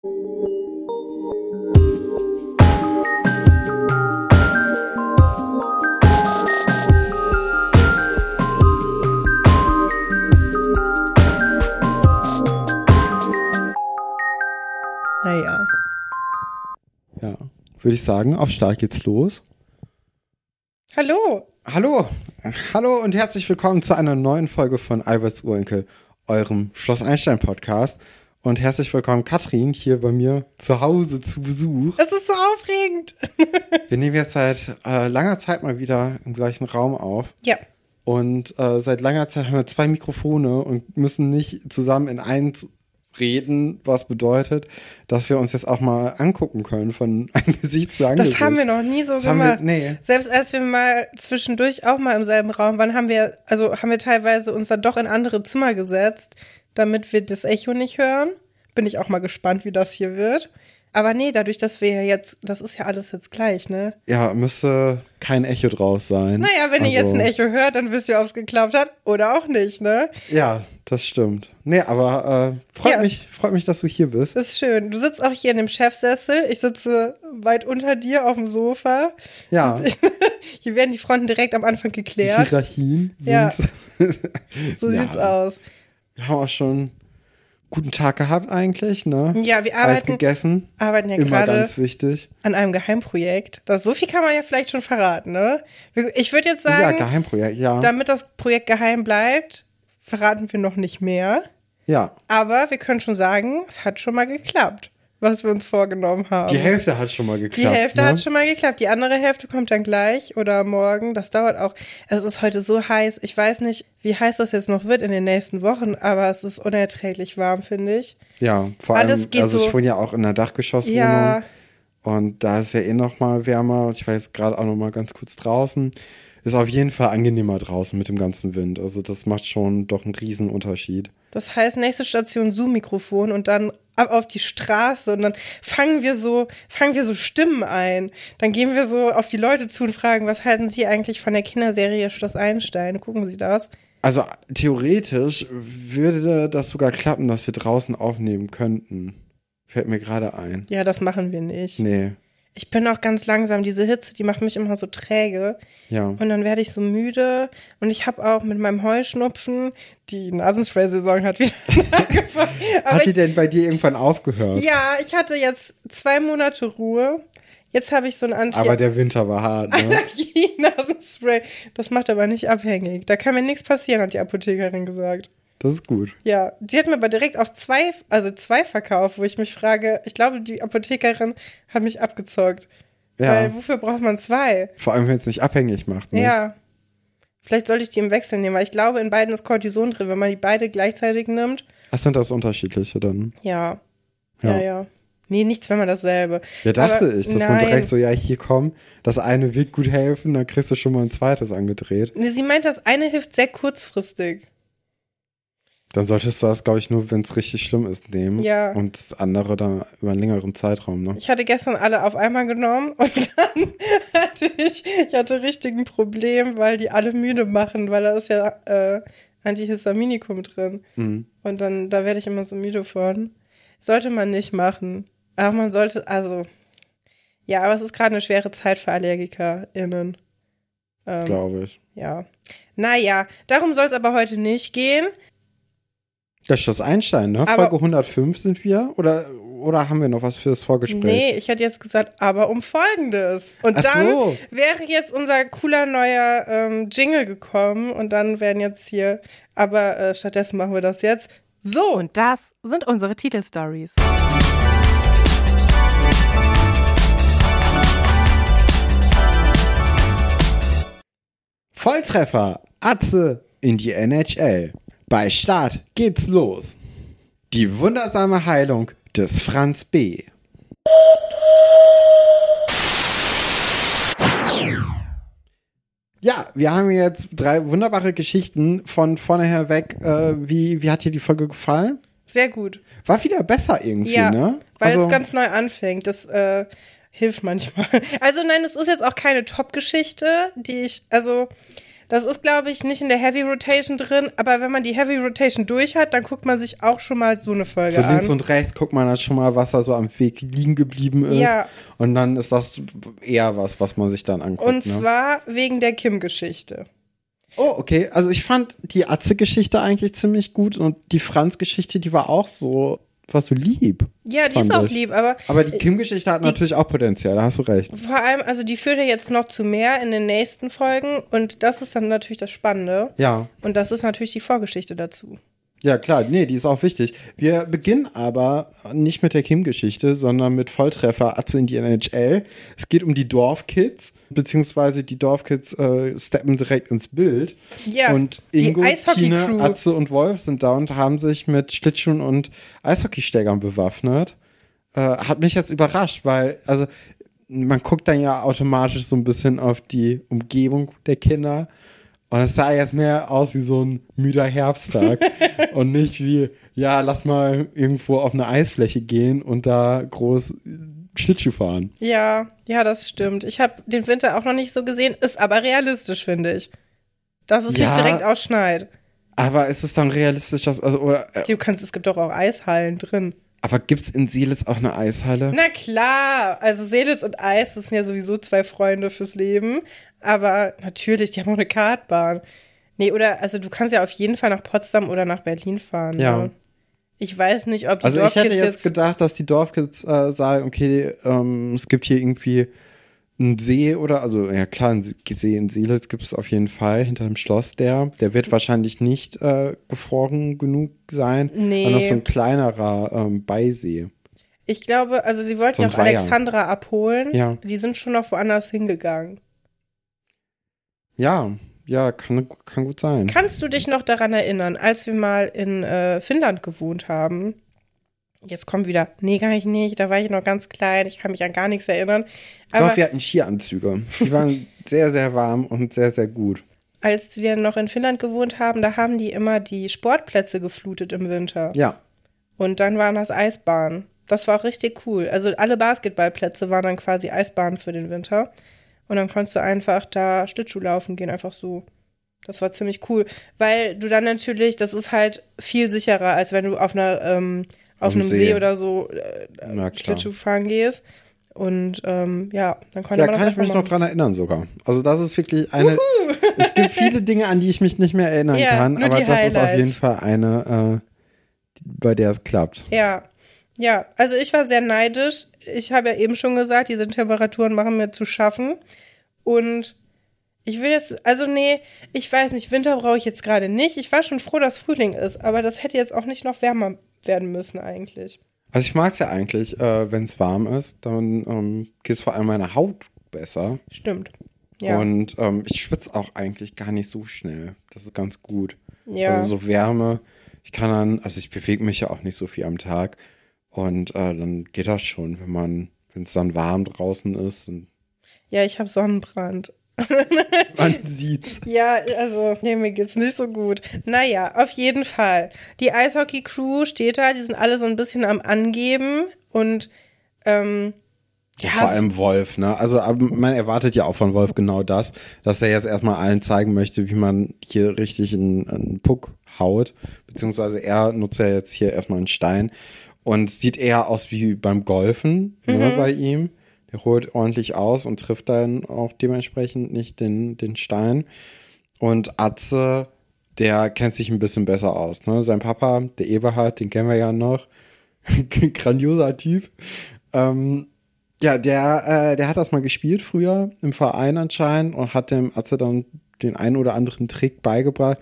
Naja. Ja, würde ich sagen, auf Start geht's los. Hallo. Hallo, hallo und herzlich willkommen zu einer neuen Folge von Alberts Urenkel, eurem Schloss Einstein Podcast. Und herzlich willkommen, Katrin, hier bei mir zu Hause zu Besuch. Es ist so aufregend. Wir nehmen jetzt seit äh, langer Zeit mal wieder im gleichen Raum auf. ja. Und äh, seit langer Zeit haben wir zwei Mikrofone und müssen nicht zusammen in eins reden, was bedeutet, dass wir uns jetzt auch mal angucken können von Angesicht zu Angesicht. Das haben wir noch nie so Das haben wir, gemacht. nee. Selbst als wir mal zwischendurch auch mal im selben Raum waren, haben wir, also haben wir teilweise uns dann doch in andere Zimmer gesetzt, damit wir das Echo nicht hören. Bin ich auch mal gespannt, wie das hier wird. Aber nee, dadurch, dass wir ja jetzt, das ist ja alles jetzt gleich, ne? Ja, müsste kein Echo draus sein. Naja, wenn ihr jetzt Also- ein Echo hört, dann wisst ihr, ob es geklappt hat oder auch nicht, ne? Ja, das stimmt. Nee, aber äh, freut, Ja. mich, freut mich, dass du hier bist. Das ist schön. Du sitzt auch hier in dem Chefsessel. Ich sitze weit unter dir auf dem Sofa. Ja, Hier werden die Fronten direkt am Anfang die geklärt. Hierarchien sind. Ja. So Ja. sieht's aus. Wir haben auch schon einen guten Tag gehabt eigentlich, ne? Ja, wir arbeiten, gegessen. arbeiten ja Immer gerade ganz wichtig. an einem Geheimprojekt. Das, so viel kann man ja vielleicht schon verraten, ne? Ich würde jetzt ja, sagen, Geheimprojekt, ja. damit das Projekt geheim bleibt, verraten wir noch nicht mehr. ja. Aber wir können schon sagen, es hat schon mal geklappt, was wir uns vorgenommen haben. Die Hälfte hat schon mal Die geklappt. Hälfte ne? hat schon mal geklappt. Die andere Hälfte kommt dann gleich oder morgen. Das dauert auch. Es ist heute so heiß. Ich weiß nicht, wie heiß das jetzt noch wird in den nächsten Wochen, aber es ist unerträglich warm, finde ich. Ja, vor Alles allem, geht also so- ich wohne ja auch in einer Dachgeschosswohnung. Ja, Und da ist ja eh noch mal wärmer. Ich war jetzt gerade auch noch mal ganz kurz draußen. Ist auf jeden Fall angenehmer draußen mit dem ganzen Wind. Also das macht schon doch einen riesen Unterschied. Das heißt, nächste Station Zoom-Mikrofon und dann ab auf die Straße und dann fangen wir so, fangen wir so Stimmen ein. Dann gehen wir so auf die Leute zu und fragen, was halten Sie eigentlich von der Kinderserie Schloss Einstein? Gucken Sie das? Also theoretisch würde das sogar klappen, dass wir draußen aufnehmen könnten. Fällt mir gerade ein. Ja, das machen wir nicht. Nee, Ich bin auch ganz langsam. Diese Hitze, die macht mich immer so träge. ja. Und dann werde ich so müde. Und ich habe auch mit meinem Heuschnupfen, die Nasenspray-Saison hat wieder angefangen. Hat die ich, denn bei dir irgendwann aufgehört? ja, ich hatte jetzt zwei Monate Ruhe. Jetzt habe ich so ein Anti Aber der Winter war hart, ne? Allergie-Nasenspray. Das macht aber nicht abhängig. Da kann mir nichts passieren, hat die Apothekerin gesagt. Das ist gut. Ja, die hat mir aber direkt auch zwei, also zwei verkauft, wo ich mich frage, ich glaube, die Apothekerin hat mich abgezockt. Ja. Weil wofür braucht man zwei? Vor allem, wenn es nicht abhängig macht. Ne? Ja. Vielleicht sollte ich die im Wechsel nehmen, weil ich glaube, in beiden ist Cortison drin, wenn man die beide gleichzeitig nimmt. Was sind das unterschiedliche dann? Ja. Ja, Ja. ja. Nee, nichts, wenn man dasselbe. Ja, dachte Aber ich, dass nein. man direkt so, ja, hier komm, das eine wird gut helfen, dann kriegst du schon mal ein zweites angedreht. Nee, sie meint, das eine hilft sehr kurzfristig. Dann solltest du das, glaube ich, nur, wenn es richtig schlimm ist, nehmen. Ja. Und das andere dann über einen längeren Zeitraum, ne? Ich hatte gestern alle auf einmal genommen und dann hatte ich, ich hatte richtig ein Problem, weil die alle müde machen, weil da ist ja äh, Antihistaminikum drin. Mhm. Und dann, da werde ich immer so müde von. Sollte man nicht machen. Aber man sollte, also, ja, aber es ist gerade eine schwere Zeit für AllergikerInnen. Ähm, Glaube ich. ja. Naja, darum soll es aber heute nicht gehen. Das Schloss Einstein, ne? Aber- Folge 105 sind wir? Oder, oder haben wir noch was fürs Vorgespräch? Nee, ich hätte jetzt gesagt, aber um Folgendes. Und Ach dann so. wäre jetzt unser cooler neuer ähm, Jingle gekommen und dann wären jetzt hier, aber äh, stattdessen machen wir das jetzt. So, Und das sind unsere Titelstories. Volltreffer. Atze in die NHL. Bei Start geht's los. Die wundersame Heilung des Franz B. Ja, wir haben jetzt drei wunderbare Geschichten von vorneher weg. Äh, wie, wie hat dir die Folge gefallen? sehr gut. War wieder besser irgendwie, Ja, ne? weil Also- es ganz neu anfängt. Das äh, hilft manchmal. Also nein, es ist jetzt auch keine Top-Geschichte, die ich, also Das ist, glaube ich, nicht in der Heavy Rotation drin, aber wenn man die Heavy Rotation durch hat, dann guckt man sich auch schon mal so eine Folge So an. links und rechts guckt man dann schon mal, was da so am Weg liegen geblieben ist. Ja. Und dann ist das eher was, was man sich dann anguckt. und ne? zwar wegen der Kim-Geschichte. Oh, okay. Also ich fand die Atze-Geschichte eigentlich ziemlich gut und die Franz-Geschichte, die war auch so, war so lieb. Ja, die ist auch ich. lieb, aber Aber die Kim-Geschichte hat Die- natürlich auch Potenzial, da hast du recht. vor allem, also die führt ja jetzt noch zu mehr in den nächsten Folgen und das ist dann natürlich das Spannende. Ja. Und das ist natürlich die Vorgeschichte dazu. Ja, klar, nee, die ist auch wichtig. Wir beginnen aber nicht mit der Kim-Geschichte, sondern mit Volltreffer Atze in die NHL. Es geht um die Dorfkids, beziehungsweise die Dorfkids äh, steppen direkt ins Bild. Ja, und die Ingo. Tine, Atze und Wolf sind da und haben sich mit Schlittschuhen und Eishockeysteigern bewaffnet. Äh, hat mich jetzt überrascht, weil, also, man guckt dann ja automatisch so ein bisschen auf die Umgebung der Kinder. Und es sah jetzt mehr aus wie so ein müder Herbsttag und nicht wie, ja, lass mal irgendwo auf eine Eisfläche gehen und da groß Schlittschuh fahren. Ja, ja, das stimmt. Ich habe den Winter auch noch nicht so gesehen, ist aber realistisch, finde ich. Dass es Ja. nicht direkt ausschneit. Aber ist es dann realistisch, dass, also, oder, äh, Du kannst, es gibt doch auch Eishallen drin. aber gibt's in Seeles auch eine Eishalle? Na klar, also Seelitz und Eis, das sind ja sowieso zwei Freunde fürs Leben. Aber natürlich, die haben auch eine Kartbahn. Nee, oder, also du kannst ja auf jeden Fall nach Potsdam oder nach Berlin fahren. Ja. Ne? Ich weiß nicht, ob die Also ich hätte Dorfkids jetzt, gedacht, dass die Dorfkids äh, sagen, okay, ähm, es gibt hier irgendwie einen See oder, also ja klar, einen See in Seelitz gibt es auf jeden Fall hinter dem Schloss der. Der wird wahrscheinlich nicht äh, gefroren genug sein. Nee. Und das ist so ein kleinerer ähm, Beisee. Ich glaube, also sie wollten So ja ein auch. Alexandra abholen. Ja. Die sind schon noch woanders hingegangen. Ja, ja, kann, kann gut sein. Kannst du dich noch daran erinnern, als wir mal in äh, Finnland gewohnt haben? Jetzt kommt wieder, nee, gar nicht, nicht, da war ich noch ganz klein, ich kann mich an gar nichts erinnern. Aber Doch, wir hatten Skianzüge. Die waren sehr, sehr warm und sehr, sehr gut. als wir noch in Finnland gewohnt haben, da haben die immer die Sportplätze geflutet im Winter. Ja, Und dann waren das Eisbahnen. Das war auch richtig cool. Also alle Basketballplätze waren dann quasi Eisbahnen für den Winter. Und dann konntest du einfach da Schlittschuh laufen gehen, einfach so. Das war ziemlich cool. Weil du dann natürlich, das ist halt viel sicherer, als wenn du auf einer, ähm, auf einem See. See. oder so äh, Na. Schlittschuh fahren gehst. Und ähm, ja, dann konnte ja, man das kann ich mich noch machen. dran erinnern sogar. Also das ist wirklich eine. Es gibt viele Dinge, an die ich mich nicht mehr erinnern Ja, kann, aber das ist auf Highlights. jeden Fall eine, äh, bei der es klappt. Ja, ja, also ich war sehr neidisch. Ich habe ja eben schon gesagt, diese Temperaturen machen mir zu schaffen. Und ich will jetzt, also nee, ich weiß nicht, Winter brauche ich jetzt gerade nicht. Ich war schon froh, dass Frühling ist, aber das hätte jetzt auch nicht noch wärmer werden müssen eigentlich. Also ich mag es ja eigentlich, äh, wenn es warm ist, dann ähm, geht es vor allem meiner Haut besser. Stimmt. Ja. Und ähm, ich schwitze auch eigentlich gar nicht so schnell. Das ist ganz gut. ja. Also so Wärme, ich kann dann, also ich bewege mich ja auch nicht so viel am Tag. Und äh, dann geht das schon, wenn man, wenn es dann warm draußen ist und ja, ich habe Sonnenbrand. man sieht's. Ja, also, nee, mir geht's nicht so gut. Naja, auf jeden Fall. Die Eishockey-Crew steht da, die sind alle so ein bisschen am Angeben und ähm, Ja, vor allem Wolf, ne? Also man erwartet ja auch von Wolf genau das, dass er jetzt erstmal allen zeigen möchte, wie man hier richtig einen, einen Puck haut. Beziehungsweise er nutzt ja jetzt hier erstmal einen Stein und sieht eher aus wie beim Golfen ne, bei ihm. Der holt ordentlich aus und trifft dann auch dementsprechend nicht den, den Stein. Und Atze, der kennt sich ein bisschen besser aus. Ne? Sein Papa, der Eberhard, den kennen wir ja noch. Grandioser Typ. Ähm, ja, der, äh, der hat das mal gespielt früher im Verein anscheinend und hat dem Atze dann den einen oder anderen Trick beigebracht.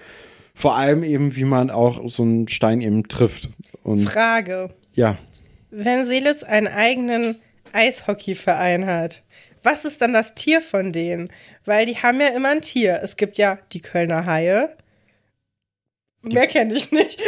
Vor allem eben, wie man auch so einen Stein eben trifft. Und Frage. Ja, Wenn Seelis einen eigenen Eishockeyverein hat, was ist dann das Tier von denen? Weil die haben ja immer ein Tier. Es gibt ja die Kölner Haie. Mehr kenne ich nicht.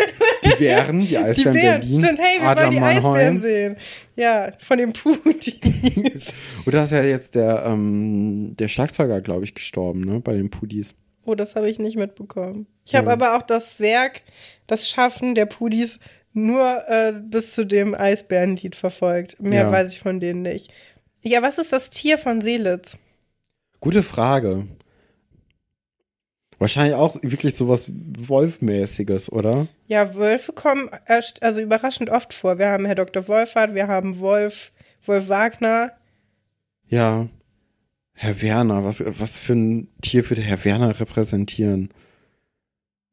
die Bären, die Die Eisbären Bären. Berlin. Stimmt, hey, wir Adler wollen die Eisbären sehen. Ja, von dem Pudis. Und da ist ja jetzt der, ähm, der Schlagzeuger, glaube ich, gestorben, ne, bei den Pudis. Oh, das habe ich nicht mitbekommen. Ich habe Ja. aber auch das Werk, das Schaffen der Pudis nur äh, bis zu dem Eisbärenlied verfolgt. Mehr Ja. weiß ich von denen nicht. Ja, was ist das Tier von Seelitz? Gute Frage. Wahrscheinlich auch wirklich sowas Wolfmäßiges, oder? Ja, Wölfe kommen also überraschend oft vor. Wir haben Herr Dr. Wolfert, wir haben Wolf, Wolf Wagner. Ja. Herr Werner, was, was für ein Tier würde Herr Werner repräsentieren?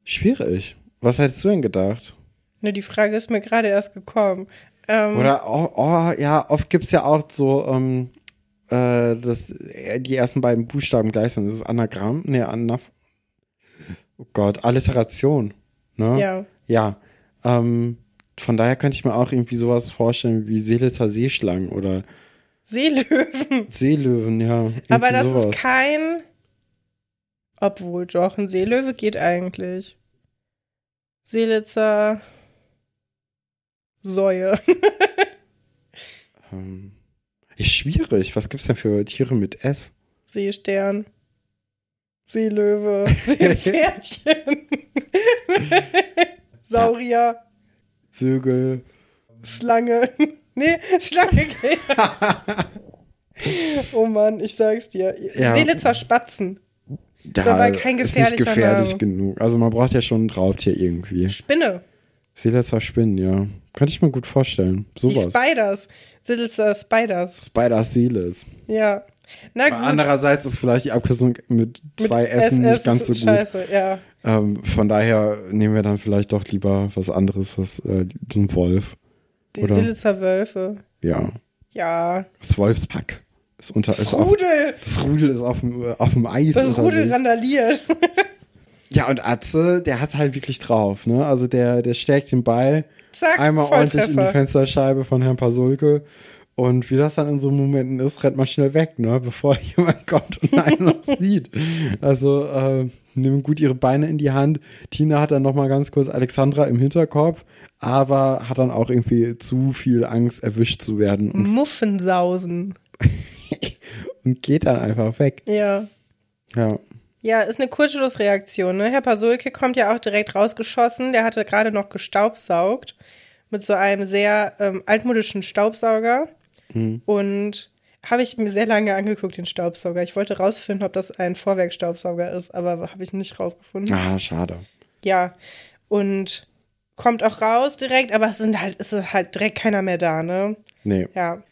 Schwierig. Was hättest du denn gedacht? Ne, die Frage ist mir gerade erst gekommen. Ähm, Oder, oh, oh ja, oft gibt's ja auch so, ähm, äh, das, äh, die ersten beiden Buchstaben gleich sind. Das ist Anagramm? Ne, Anaf Oh Gott, Alliteration. Ne? Ja. Ja. Ähm, von daher könnte ich mir auch irgendwie sowas vorstellen wie Seelitzer Seeschlangen oder Seelöwen. Seelöwen, ja. Aber das sowas. ist kein. Obwohl, doch, ein Seelöwe geht eigentlich. Seelitzer. Säue. Ähm, ist schwierig. Was gibt's denn für Tiere mit S? Seestern. Seelöwe. Seepferdchen. Saurier. Sögel. Schlange. Nee, Schlange geht. oh Mann, ich sag's dir. Ja. Seelitzer Spatzen. Ja, aber kein ist nicht gefährlicher gefährlich Name. genug. Also man braucht ja schon ein Raubtier irgendwie. Spinne. Seelitzer Spinnen, ja. Könnte ich mir gut vorstellen. Die Sowas. Spiders. Seelitzer Spiders. Spiders Seeles. Ja. Na gut. Andererseits ist vielleicht die Abkürzung mit zwei Mit Essen SS nicht ganz so ist gut. Scheiße, ja. Ähm, von daher nehmen wir dann vielleicht doch lieber was anderes, was äh, so ein Wolf. Die Oder- Silitzer Wölfe. Ja. Ja. Das Wolfspack. Ist unter, Das ist auf, Rudel. das Rudel ist auf dem, auf dem Eis. Das Rudel unterwegs. randaliert. Ja, und Atze, der hat halt wirklich drauf, ne? Also der, der stärkt den Ball Zack, einmal ordentlich in die. Fensterscheibe von Herrn Pasulke. Und wie das dann in so Momenten ist, rennt man schnell weg, ne? Bevor jemand kommt und einen noch sieht. Also, äh, nehmen gut ihre Beine in die Hand. Tina hat dann noch mal ganz kurz Alexandra im Hinterkopf, aber hat dann auch irgendwie zu viel Angst, erwischt zu werden und, Muffensausen. und geht dann einfach weg. Ja. Ja. Ja, ist eine Kurzschlussreaktion. Ne? Herr Pasulke kommt ja auch direkt rausgeschossen. Der hatte gerade noch gestaubsaugt mit so einem sehr ähm, altmodischen Staubsauger. Mhm. Und habe ich mir sehr lange angeguckt, den Staubsauger. Ich wollte rausfinden, ob das ein Vorwerkstaubsauger ist, aber habe ich nicht rausgefunden. Ah, schade. Ja. Und kommt auch raus direkt, aber es sind halt, es ist halt direkt keiner mehr da, ne? Nee. Ja.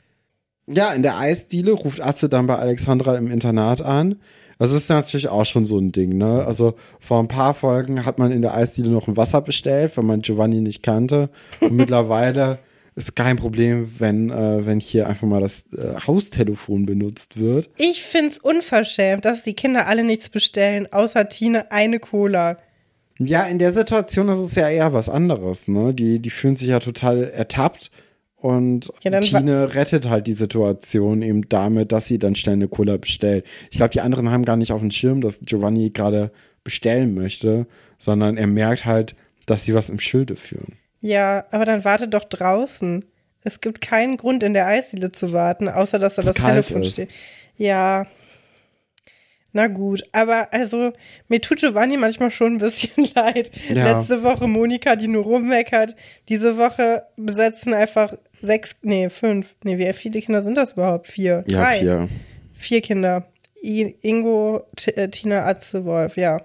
Ja, in der Eisdiele ruft Atze dann bei Alexandra im Internat an. Das ist natürlich auch schon so ein Ding, ne? Also vor ein paar Folgen hat man in der Eisdiele noch ein Wasser bestellt, weil man Giovanni nicht kannte. Und mittlerweile ist kein Problem, wenn, äh, wenn hier einfach mal das äh, Haustelefon benutzt wird. Ich find's unverschämt, dass die Kinder alle nichts bestellen, außer Tine eine Cola. Ja, in der Situation ist es ja eher was anderes, ne? Die, die fühlen sich ja total ertappt und Ja, Tine rettet halt die Situation eben damit, dass sie dann schnell eine Cola bestellt. Ich glaube, die anderen haben gar nicht auf dem Schirm, dass Giovanni gerade bestellen möchte, sondern er merkt halt, dass sie was im Schilde führen. Ja, aber dann warte doch draußen. Es gibt keinen Grund, in der Eisdiele zu warten, außer dass da das kalt Telefon ist. steht. Ja. Na gut, aber also mir tut Giovanni manchmal schon ein bisschen leid. Ja. Letzte Woche Monika, die nur rummeckert. Diese Woche besetzen einfach sechs, nee, fünf. Nee, wie viele Kinder sind das überhaupt? Vier. Ja, Drei. hier. Vier Kinder. I Ingo, T äh, Tina, Atze, Wolf, ja.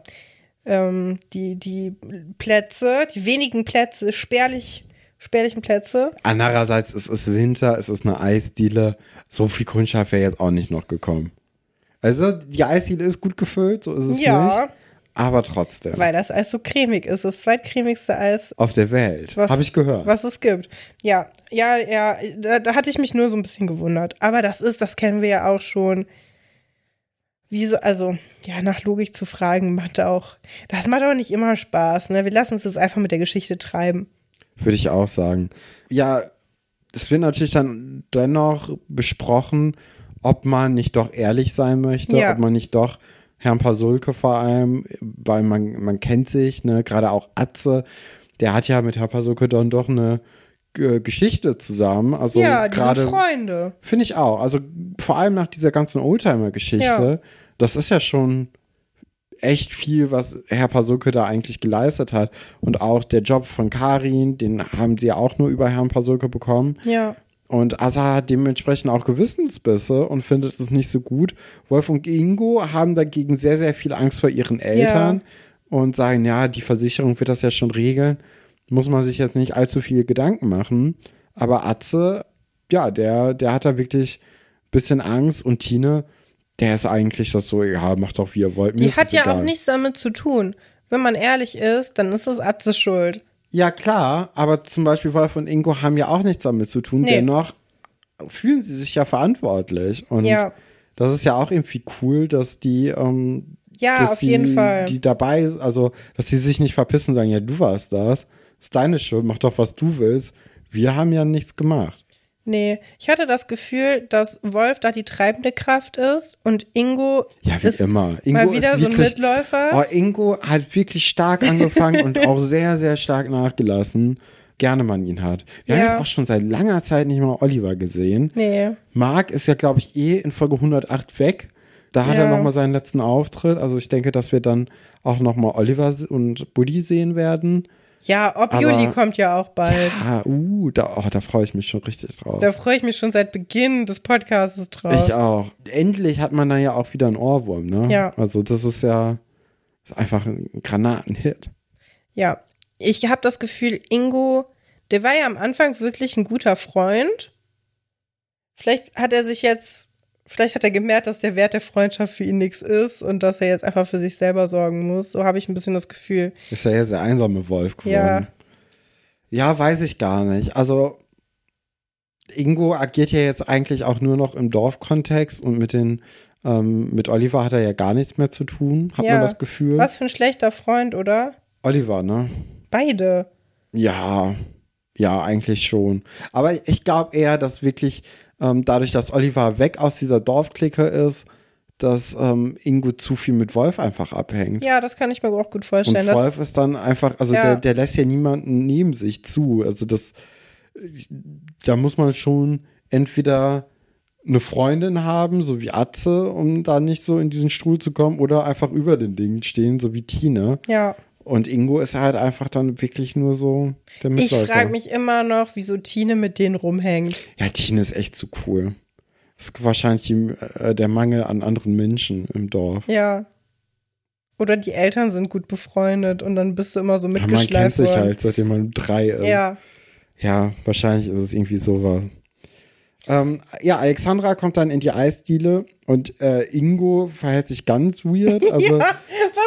Ähm, die, die Plätze, die wenigen Plätze, spärlich, spärlichen Plätze. Andererseits es ist Winter, es ist eine Eisdiele. So viel Kundschaft wäre jetzt auch nicht noch gekommen. Also die Eisdiele ist gut gefüllt, so ist es Ja. nicht. Aber trotzdem. Weil das Eis so cremig ist. Das zweitcremigste Eis, Auf der Welt. Was- Habe ich gehört. was es gibt. Ja, ja, ja, da, da hatte ich mich nur so ein bisschen gewundert. Aber das ist, das kennen wir ja auch schon. Wieso, also, ja, nach Logik zu fragen, macht auch, das macht auch nicht immer Spaß, ne? Wir lassen uns jetzt einfach mit der Geschichte treiben. Würde ich auch sagen. Ja, es wird natürlich dann dennoch besprochen, ob man nicht doch ehrlich sein möchte, Ja. ob man nicht doch Herrn Pasulke vor allem, weil man, man kennt sich, ne, gerade auch Atze, der hat ja mit Herrn Pasulke dann doch eine Geschichte zusammen. Also ja, die sind gerade Freunde. Finde ich auch. Also vor allem nach dieser ganzen Oldtimer-Geschichte, Ja. das ist ja schon echt viel, was Herr Pasulke da eigentlich geleistet hat. Und auch der Job von Karin, den haben sie ja auch nur über Herrn Pasulke bekommen. Ja. Und Asa hat dementsprechend auch Gewissensbisse und findet es nicht so gut. Wolf und Ingo haben dagegen sehr, sehr viel Angst vor ihren Eltern und sagen, ja, die Versicherung wird das ja schon regeln. Muss man sich jetzt nicht allzu viel Gedanken machen. Aber Atze, ja, der, der hat da wirklich ein bisschen Angst und Tine, der ist eigentlich das so, ja, macht doch wie ihr wollt. Mir Die hat ja egal. auch nichts damit zu tun. Wenn man ehrlich ist, dann ist es Atze schuld. Ja, klar, aber zum Beispiel Wolf und Ingo haben ja auch nichts damit zu tun. Nee. Dennoch fühlen sie sich ja verantwortlich. Und Ja. das ist ja auch irgendwie cool, dass die, ähm, Ja, dass auf die, jeden Fall. die dabei, also, dass die sich nicht verpissen und sagen, ja, du warst das. Ist deine Schuld, mach doch, was du willst. Wir haben ja nichts gemacht. Nee, ich hatte das Gefühl, dass Wolf da die treibende Kraft ist und Ingo Ja, wie ist immer. Ingo mal wieder ist so ein wirklich, Mitläufer. Oh, Ingo hat wirklich stark angefangen und auch sehr, sehr stark nachgelassen. Gerne man ihn hat. Wir Ja. haben jetzt auch schon seit langer Zeit nicht mal Oliver gesehen. Nee, Marc ist ja, glaube ich, eh in Folge 108 weg. Da hat Ja. er nochmal seinen letzten Auftritt. Also ich denke, dass wir dann auch nochmal Oliver und Buddy sehen werden. Ja, ob Aber- Juli kommt ja auch bald. Ah, uh, da, oh, da freue ich mich schon richtig drauf. Da freue ich mich schon seit Beginn des Podcasts drauf. ich auch. Endlich hat man da ja auch wieder einen Ohrwurm, ne? Ja. Also das ist ja ist einfach ein Granatenhit. Ja, ich habe das Gefühl, Ingo, der war ja am Anfang wirklich ein guter Freund. Vielleicht hat er sich jetzt, vielleicht hat er gemerkt, dass der Wert der Freundschaft für ihn nichts ist und dass er jetzt einfach für sich selber sorgen muss. So habe ich ein bisschen das Gefühl. Ist ja jetzt der einsame Wolf geworden. Ja. Ja, weiß ich gar nicht. Also Ingo agiert ja jetzt eigentlich auch nur noch im Dorfkontext und mit den ähm, mit Oliver hat er ja gar nichts mehr zu tun, hat Ja. man das Gefühl. Was für ein schlechter Freund, oder? Oliver, ne? Beide. Ja, ja, eigentlich schon. Aber ich glaube eher, dass wirklich ähm, dadurch, dass Oliver weg aus dieser Dorfklicke ist, dass ähm, Ingo zu viel mit Wolf einfach abhängt. Ja, das kann ich mir auch gut Und vorstellen. dass, Wolf ist dann einfach, also Ja. der, der lässt ja niemanden neben sich zu. Also das, da muss man schon entweder eine Freundin haben, so wie Atze, um da nicht so in diesen Stuhl zu kommen, oder einfach über den Dingen stehen, so wie Tine. ja, Und Ingo ist halt einfach dann wirklich nur so der ich Mitläufer. frage mich immer noch, wieso Tine mit denen rumhängt. Ja, Tine ist echt zu cool. Das ist wahrscheinlich die, äh, der Mangel an anderen Menschen im Dorf. Ja. Oder die Eltern sind gut befreundet und dann bist du immer so Ja, man kennt mitgeschleift sich halt, seitdem man drei ist. Ja, Ja, wahrscheinlich ist es irgendwie sowas. Ähm, ja, Alexandra kommt dann in die Eisdiele und äh, Ingo verhält sich ganz weird. Also ja,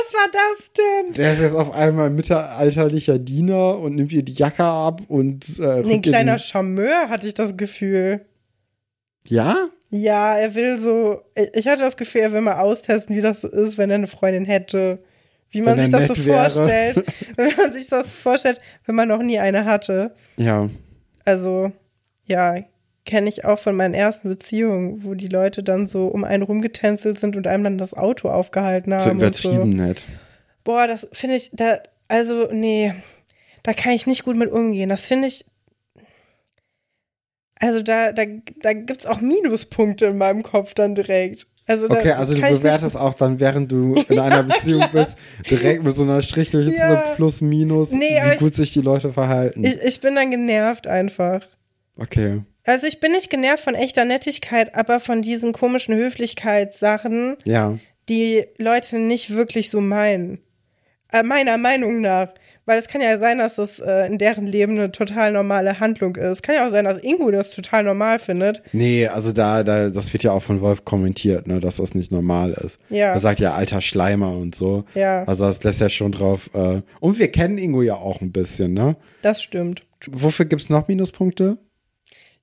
was war das denn? der ist jetzt auf einmal mittelalterlicher Diener und nimmt ihr die Jacke ab und äh, Nee, ein kleiner den- Charmeur hatte ich das Gefühl. Ja? Ja, er will so, ich hatte das Gefühl, er will mal austesten, wie das so ist, wenn er eine Freundin hätte. Wie man sich das so wäre. vorstellt. Wenn man sich das vorstellt, wenn man noch nie eine hatte. Ja. Also, ja, kenne ich auch von meinen ersten Beziehungen, wo die Leute dann so um einen rumgetänzelt sind und einem dann das Auto aufgehalten haben. Und übertrieben So. nett. Boah, das finde ich, da, also, nee, da kann ich nicht gut mit umgehen. Das finde ich, also da, da, da gibt es auch Minuspunkte in meinem Kopf dann direkt. Also da Okay, also du ich bewertest auch dann, während du in einer Beziehung bist, direkt mit so einer Strichliste Ja. plus, minus, Nee, wie ich- gut sich die Leute verhalten. Ich, ich bin dann genervt einfach. okay. Also ich bin nicht genervt von echter Nettigkeit, aber von diesen komischen Höflichkeitssachen, Ja. die Leute nicht wirklich so meinen. Äh, meiner Meinung nach. Weil es kann ja sein, dass das äh, in deren Leben eine total normale Handlung ist. Kann ja auch sein, dass Ingo das total normal findet. Nee, also da, da, das wird ja auch von Wolf kommentiert, ne, dass das nicht normal ist. Ja. Er sagt ja alter Schleimer und so. Ja. Also das lässt ja schon drauf. Äh, und wir kennen Ingo ja auch ein bisschen, ne? Das stimmt. Wofür gibt's noch Minuspunkte?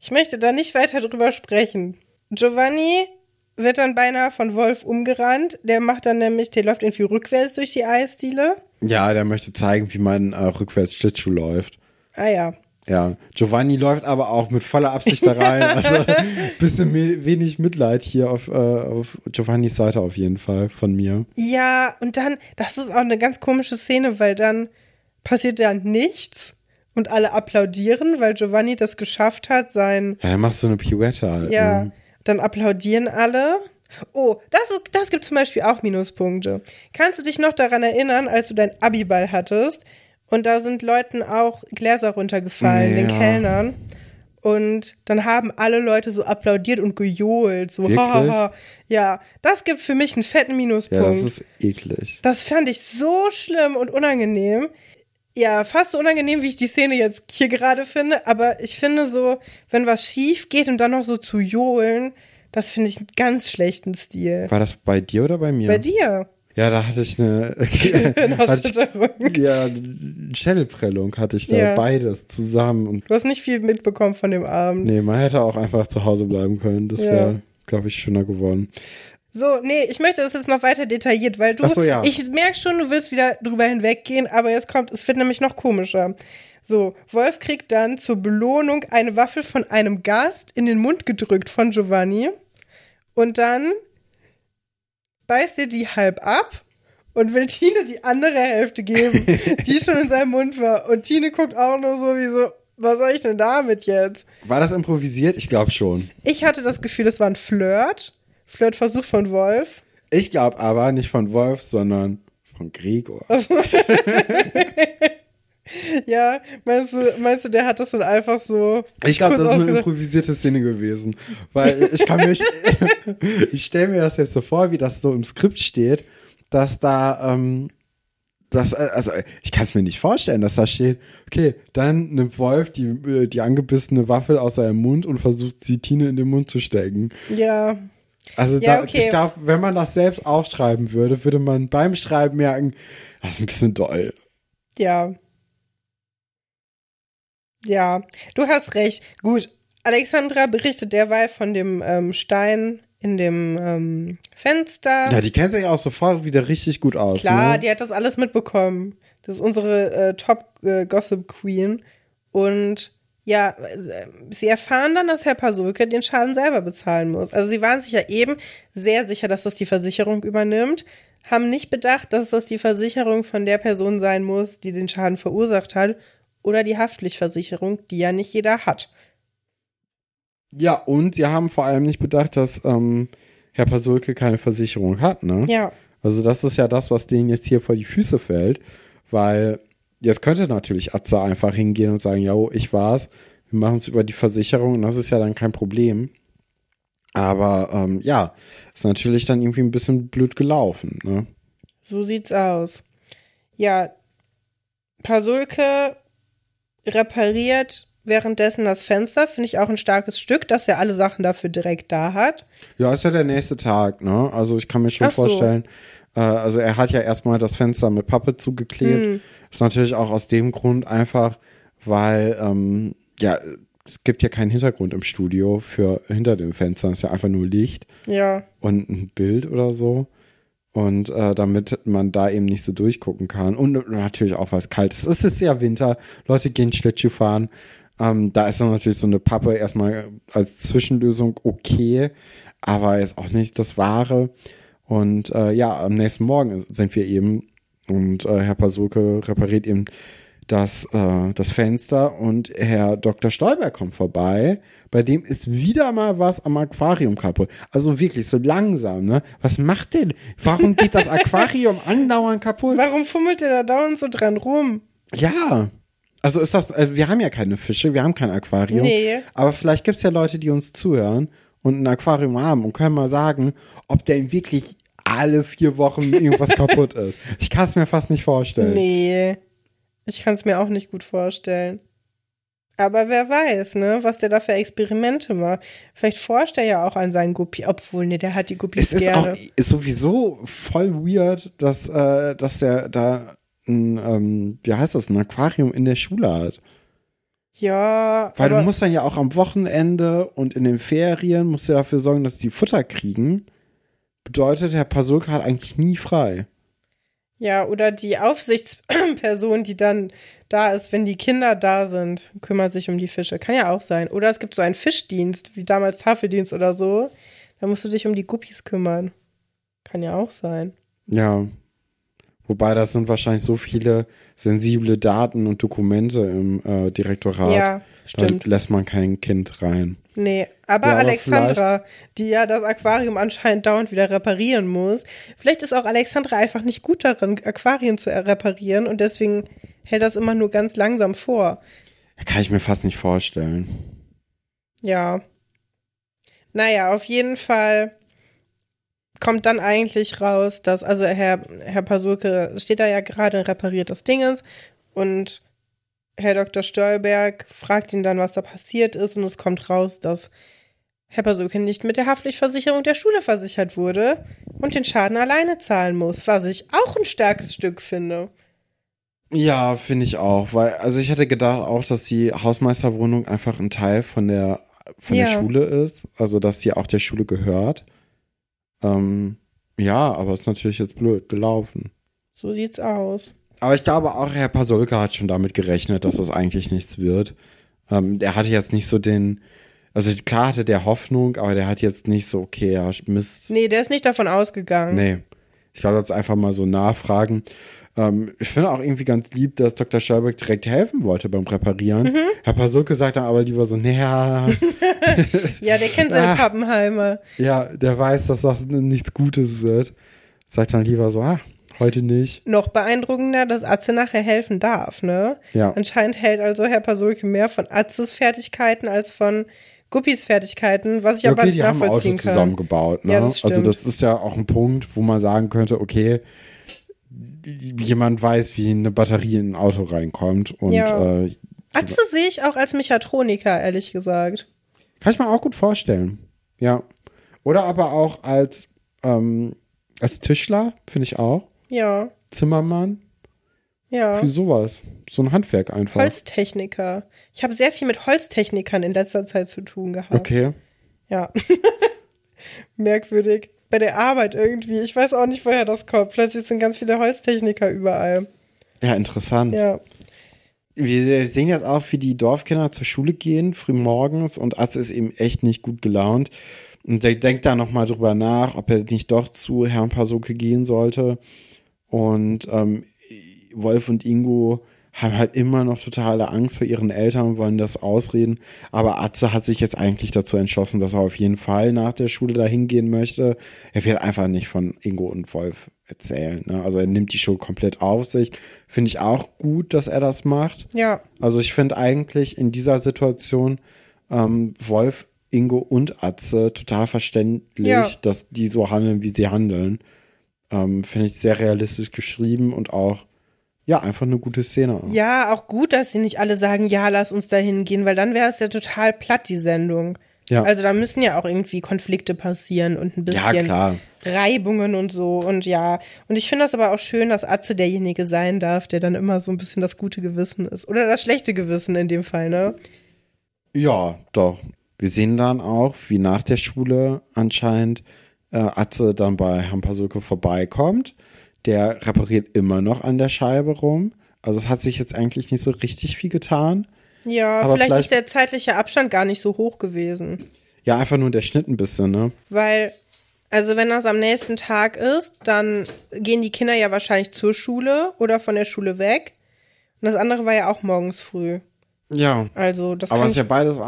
Ich möchte da nicht weiter drüber sprechen. Giovanni wird dann beinahe von Wolf umgerannt. Der macht dann nämlich, der läuft irgendwie rückwärts durch die Eisdiele. Ja, der möchte zeigen, wie man äh, rückwärts Schlittschuh läuft. Ah ja. Ja, Giovanni läuft aber auch mit voller Absicht da rein. Also bisschen wenig Mitleid hier auf, äh, auf Giovannis Seite auf jeden Fall von mir. Ja, und dann, das ist auch eine ganz komische Szene, weil dann passiert ja nichts und alle applaudieren, weil Giovanni das geschafft hat, sein, Ja, dann machst du eine Pirouette halt. ja, Ne? dann applaudieren alle. Oh, das, das gibt zum Beispiel auch Minuspunkte. Kannst du dich noch daran erinnern, als du dein Abiball hattest und da sind Leuten auch Gläser runtergefallen, Nee, den ja. Kellnern. Und dann haben alle Leute so applaudiert und gejohlt. So, hahaha. Ja, das gibt für mich einen fetten Minuspunkt. Ja, das ist eklig. Das fand ich so schlimm und unangenehm. Ja, fast so unangenehm, wie ich die Szene jetzt hier gerade finde. Aber ich finde so, wenn was schief geht und dann noch so zu johlen, das finde ich einen ganz schlechten Stil. War das bei dir oder bei mir? Bei dir. Ja, da hatte ich eine, hatte ich, Erschütterung. ja, eine Schädelprellung hatte ich da Ja. beides zusammen und Du hast nicht viel mitbekommen von dem Abend. nee, man hätte auch einfach zu Hause bleiben können. Das Ja. wäre, glaube ich, schöner geworden. So, nee, ich möchte das jetzt noch weiter detailliert, weil du, so, ja. ich merke schon, du willst wieder drüber hinweggehen, aber jetzt kommt, es wird nämlich noch komischer. So, Wolf kriegt dann zur Belohnung eine Waffel von einem Gast in den Mund gedrückt von Giovanni und dann beißt er die halb ab und will Tine die andere Hälfte geben, die schon in seinem Mund war. Und Tine guckt auch nur so wie so, was soll ich denn damit jetzt? War das improvisiert? Ich glaube schon. Ich hatte das Gefühl, es war ein Flirt. Flirtversuch von Wolf. Ich glaube aber nicht von Wolf, sondern von Gregor. Ja, meinst du, meinst du, der hat das dann einfach so. Ich glaube, das ist eine improvisierte Szene gewesen. Weil ich kann mir, ich stelle mir das jetzt so vor, wie das so im Skript steht, dass da, ähm, das, also ich kann es mir nicht vorstellen, dass da steht, okay, dann nimmt Wolf die, äh, die angebissene Waffel aus seinem Mund und versucht sie Tine in den Mund zu stecken. Ja, Also Ja, da, okay. ich glaube, wenn man das selbst aufschreiben würde, würde man beim Schreiben merken, das ist ein bisschen doll. ja. Ja, du hast recht. Gut, Alexandra berichtet derweil von dem ähm, Stein in dem ähm, Fenster. Ja, die kennt sich auch sofort wieder richtig gut aus. Klar, ne? die hat das alles mitbekommen. Das ist unsere äh, Top-Gossip-Queen. Und ja, sie erfahren dann, dass Herr Pasulke den Schaden selber bezahlen muss. Also sie waren sich ja eben sehr sicher, dass das die Versicherung übernimmt, haben nicht bedacht, dass das die Versicherung von der Person sein muss, die den Schaden verursacht hat, oder die Haftpflichtversicherung, die ja nicht jeder hat. Ja, und sie haben vor allem nicht bedacht, dass ähm, Herr Pasulke keine Versicherung hat, ne? Ja, Also das ist ja das, was denen jetzt hier vor die Füße fällt, weil jetzt könnte natürlich Atze einfach hingehen und sagen, ja, ich war's, wir machen es über die Versicherung und das ist ja dann kein Problem. Aber ähm, ja, ist natürlich dann irgendwie ein bisschen blöd gelaufen, ne? so sieht's aus. Ja, Pasulke repariert währenddessen das Fenster, finde ich auch ein starkes Stück, dass er alle Sachen dafür direkt da hat. Ja, ist ja der nächste Tag, ne? Also ich kann mir schon so. vorstellen, also er hat ja erstmal das Fenster mit Pappe zugeklebt. Hm. Ist natürlich auch aus dem Grund einfach, weil, ähm, ja, es gibt ja keinen Hintergrund im Studio für hinter dem Fenster. Es ist ja einfach nur Licht Ja, und ein Bild oder so. Und äh, damit man da eben nicht so durchgucken kann. Und natürlich auch, weil es kalt ist. Es ist ja Winter. Leute gehen Schlittschuh fahren. Ähm, da ist dann natürlich so eine Pappe erstmal als Zwischenlösung okay, aber ist auch nicht das Wahre. Und äh, ja, am nächsten Morgen sind wir eben und äh, Herr Pasulke repariert eben das, äh, das Fenster und Herr Dr. Stolberg kommt vorbei. Bei dem ist wieder mal was am Aquarium kaputt. Also wirklich so langsam, ne? Was macht der? Warum geht das Aquarium andauernd kaputt? warum fummelt er da dauernd so dran rum? Ja. Also ist das, äh, wir haben ja keine Fische, wir haben kein Aquarium. Nee. Aber vielleicht gibt es ja Leute, die uns zuhören und ein Aquarium haben und können mal sagen, ob denn wirklich alle vier Wochen irgendwas kaputt ist. Ich kann es mir fast nicht vorstellen. Nee, ich kann es mir auch nicht gut vorstellen. Aber wer weiß, ne, was der da für Experimente macht. Vielleicht forscht er ja auch an seinen Guppi, obwohl, ne, der hat die Guppies Es ist gerne. auch ist sowieso voll weird, dass, äh, dass der da ein, ähm, wie heißt das, ein Aquarium in der Schule hat. Ja, Weil du musst dann ja auch am Wochenende und in den Ferien musst du dafür sorgen, dass die Futter kriegen. Bedeutet, Herr Pasulka hat eigentlich nie frei. ja, oder die Aufsichtsperson, die dann da ist, wenn die Kinder da sind, kümmert sich um die Fische. Kann ja auch sein. Oder es gibt so einen Fischdienst, wie damals Tafeldienst oder so. Da musst du dich um die Guppies kümmern. Kann ja auch sein. Ja. Wobei das sind wahrscheinlich so viele sensible Daten und Dokumente im äh, Direktorat. Ja, Da stimmt. lässt man kein Kind rein. Nee, aber Ja, aber Alexandra, die ja das Aquarium anscheinend dauernd wieder reparieren muss. Vielleicht ist auch Alexandra einfach nicht gut darin, Aquarien zu reparieren und deswegen hält das immer nur ganz langsam vor. Kann ich mir fast nicht vorstellen. Ja. Naja, auf jeden Fall kommt dann eigentlich raus, dass, also Herr, Herr Pasulke steht da ja gerade, repariert das Dingens und Herr Dr. Stolberg fragt ihn dann, was da passiert ist und es kommt raus, dass Herr Pasulke nicht mit der Haftpflichtversicherung der Schule versichert wurde und den Schaden alleine zahlen muss, was ich auch ein starkes Stück finde. Ja, finde ich auch, weil, also ich hätte gedacht auch, dass die Hausmeisterwohnung einfach ein Teil von der, von Ja. der Schule ist, also dass die auch der Schule gehört. Ähm, ja, aber ist natürlich jetzt blöd gelaufen. So sieht's aus. Aber ich glaube auch, Herr Pasulka hat schon damit gerechnet, dass das eigentlich nichts wird. Ähm, der hatte jetzt nicht so den, also klar hatte der Hoffnung, aber der hat jetzt nicht so, okay, ja, Mist. Nee, der ist nicht davon ausgegangen. Nee. Ich glaube, das einfach mal so nachfragen. Ähm, ich finde auch irgendwie ganz lieb, dass Dr. Schörbeck direkt helfen wollte beim Reparieren. Herr Pasulke sagt dann aber lieber so, naja, Ja, der kennt seine Ah. Pappenheimer. ja, der weiß, dass das nichts Gutes wird. Sagt dann lieber so, ah, heute nicht. Noch beeindruckender, dass Atze nachher helfen darf, ne? Ja. Anscheinend hält also Herr Pasulke mehr von Atzes Fertigkeiten als von Guppis Fertigkeiten, was ich Ja, aber okay, die haben ein Auto nachvollziehen kann. zusammengebaut. Ne? Ja, das also stimmt. das ist ja auch ein Punkt, wo man sagen könnte, okay, jemand weiß, wie eine Batterie in ein Auto reinkommt. Und Ja. äh, Atze sehe ich auch als Mechatroniker, ehrlich gesagt. kann ich mir auch gut vorstellen. Ja. Oder aber auch als, ähm, als Tischler, finde ich auch. Ja, Zimmermann. ja. Für sowas. So ein Handwerk einfach. Holztechniker. Ich habe sehr viel mit Holztechnikern in letzter Zeit zu tun gehabt. Okay. Ja. Merkwürdig. Bei der Arbeit irgendwie. Ich weiß auch nicht, woher das kommt. Plötzlich sind ganz viele Holztechniker überall. Ja, interessant. Ja. Wir sehen jetzt auch, wie die Dorfkinder zur Schule gehen, früh morgens und Atze ist eben echt nicht gut gelaunt. Und der denkt da nochmal drüber nach, ob er nicht doch zu Herrn Pasoke gehen sollte. Und ähm, Wolf und Ingo haben halt immer noch totale Angst vor ihren Eltern und wollen das ausreden. Aber Atze hat sich jetzt eigentlich dazu entschlossen, dass er auf jeden Fall nach der Schule dahin gehen möchte. Er wird einfach nicht von Ingo und Wolf erzählen. Ne? Also er nimmt die Schule komplett auf sich. Finde ich auch gut, dass er das macht. Ja. Also ich finde eigentlich in dieser Situation ähm, Wolf, Ingo und Atze total verständlich, Ja. dass die so handeln, wie sie handeln. Ähm, finde ich sehr realistisch geschrieben und auch ja einfach eine gute Szene. Ja, auch gut, dass sie nicht alle sagen, ja, lass uns da hingehen, weil dann wäre es ja total platt, die Sendung. Ja. Also da müssen ja auch irgendwie Konflikte passieren und ein ja bisschen klar. Reibungen und so. Und ja, und ich finde das aber auch schön, dass Atze derjenige sein darf, der dann immer so ein bisschen das gute Gewissen ist. Oder das schlechte Gewissen in dem Fall, ne? Ja, doch. Wir sehen dann auch, wie nach der Schule anscheinend äh, Atze dann bei Herrn Pasulke vorbeikommt. Der repariert immer noch an der Scheibe rum. Also es hat sich jetzt eigentlich nicht so richtig viel getan. Ja, vielleicht, vielleicht- ist der zeitliche Abstand gar nicht so hoch gewesen. Ja, einfach nur der Schnitt ein bisschen, ne? Weil, also wenn das am nächsten Tag ist, dann gehen die Kinder ja wahrscheinlich zur Schule oder von der Schule weg. Und das andere war ja auch morgens früh. Ja. Also das Aber es ist ja beides,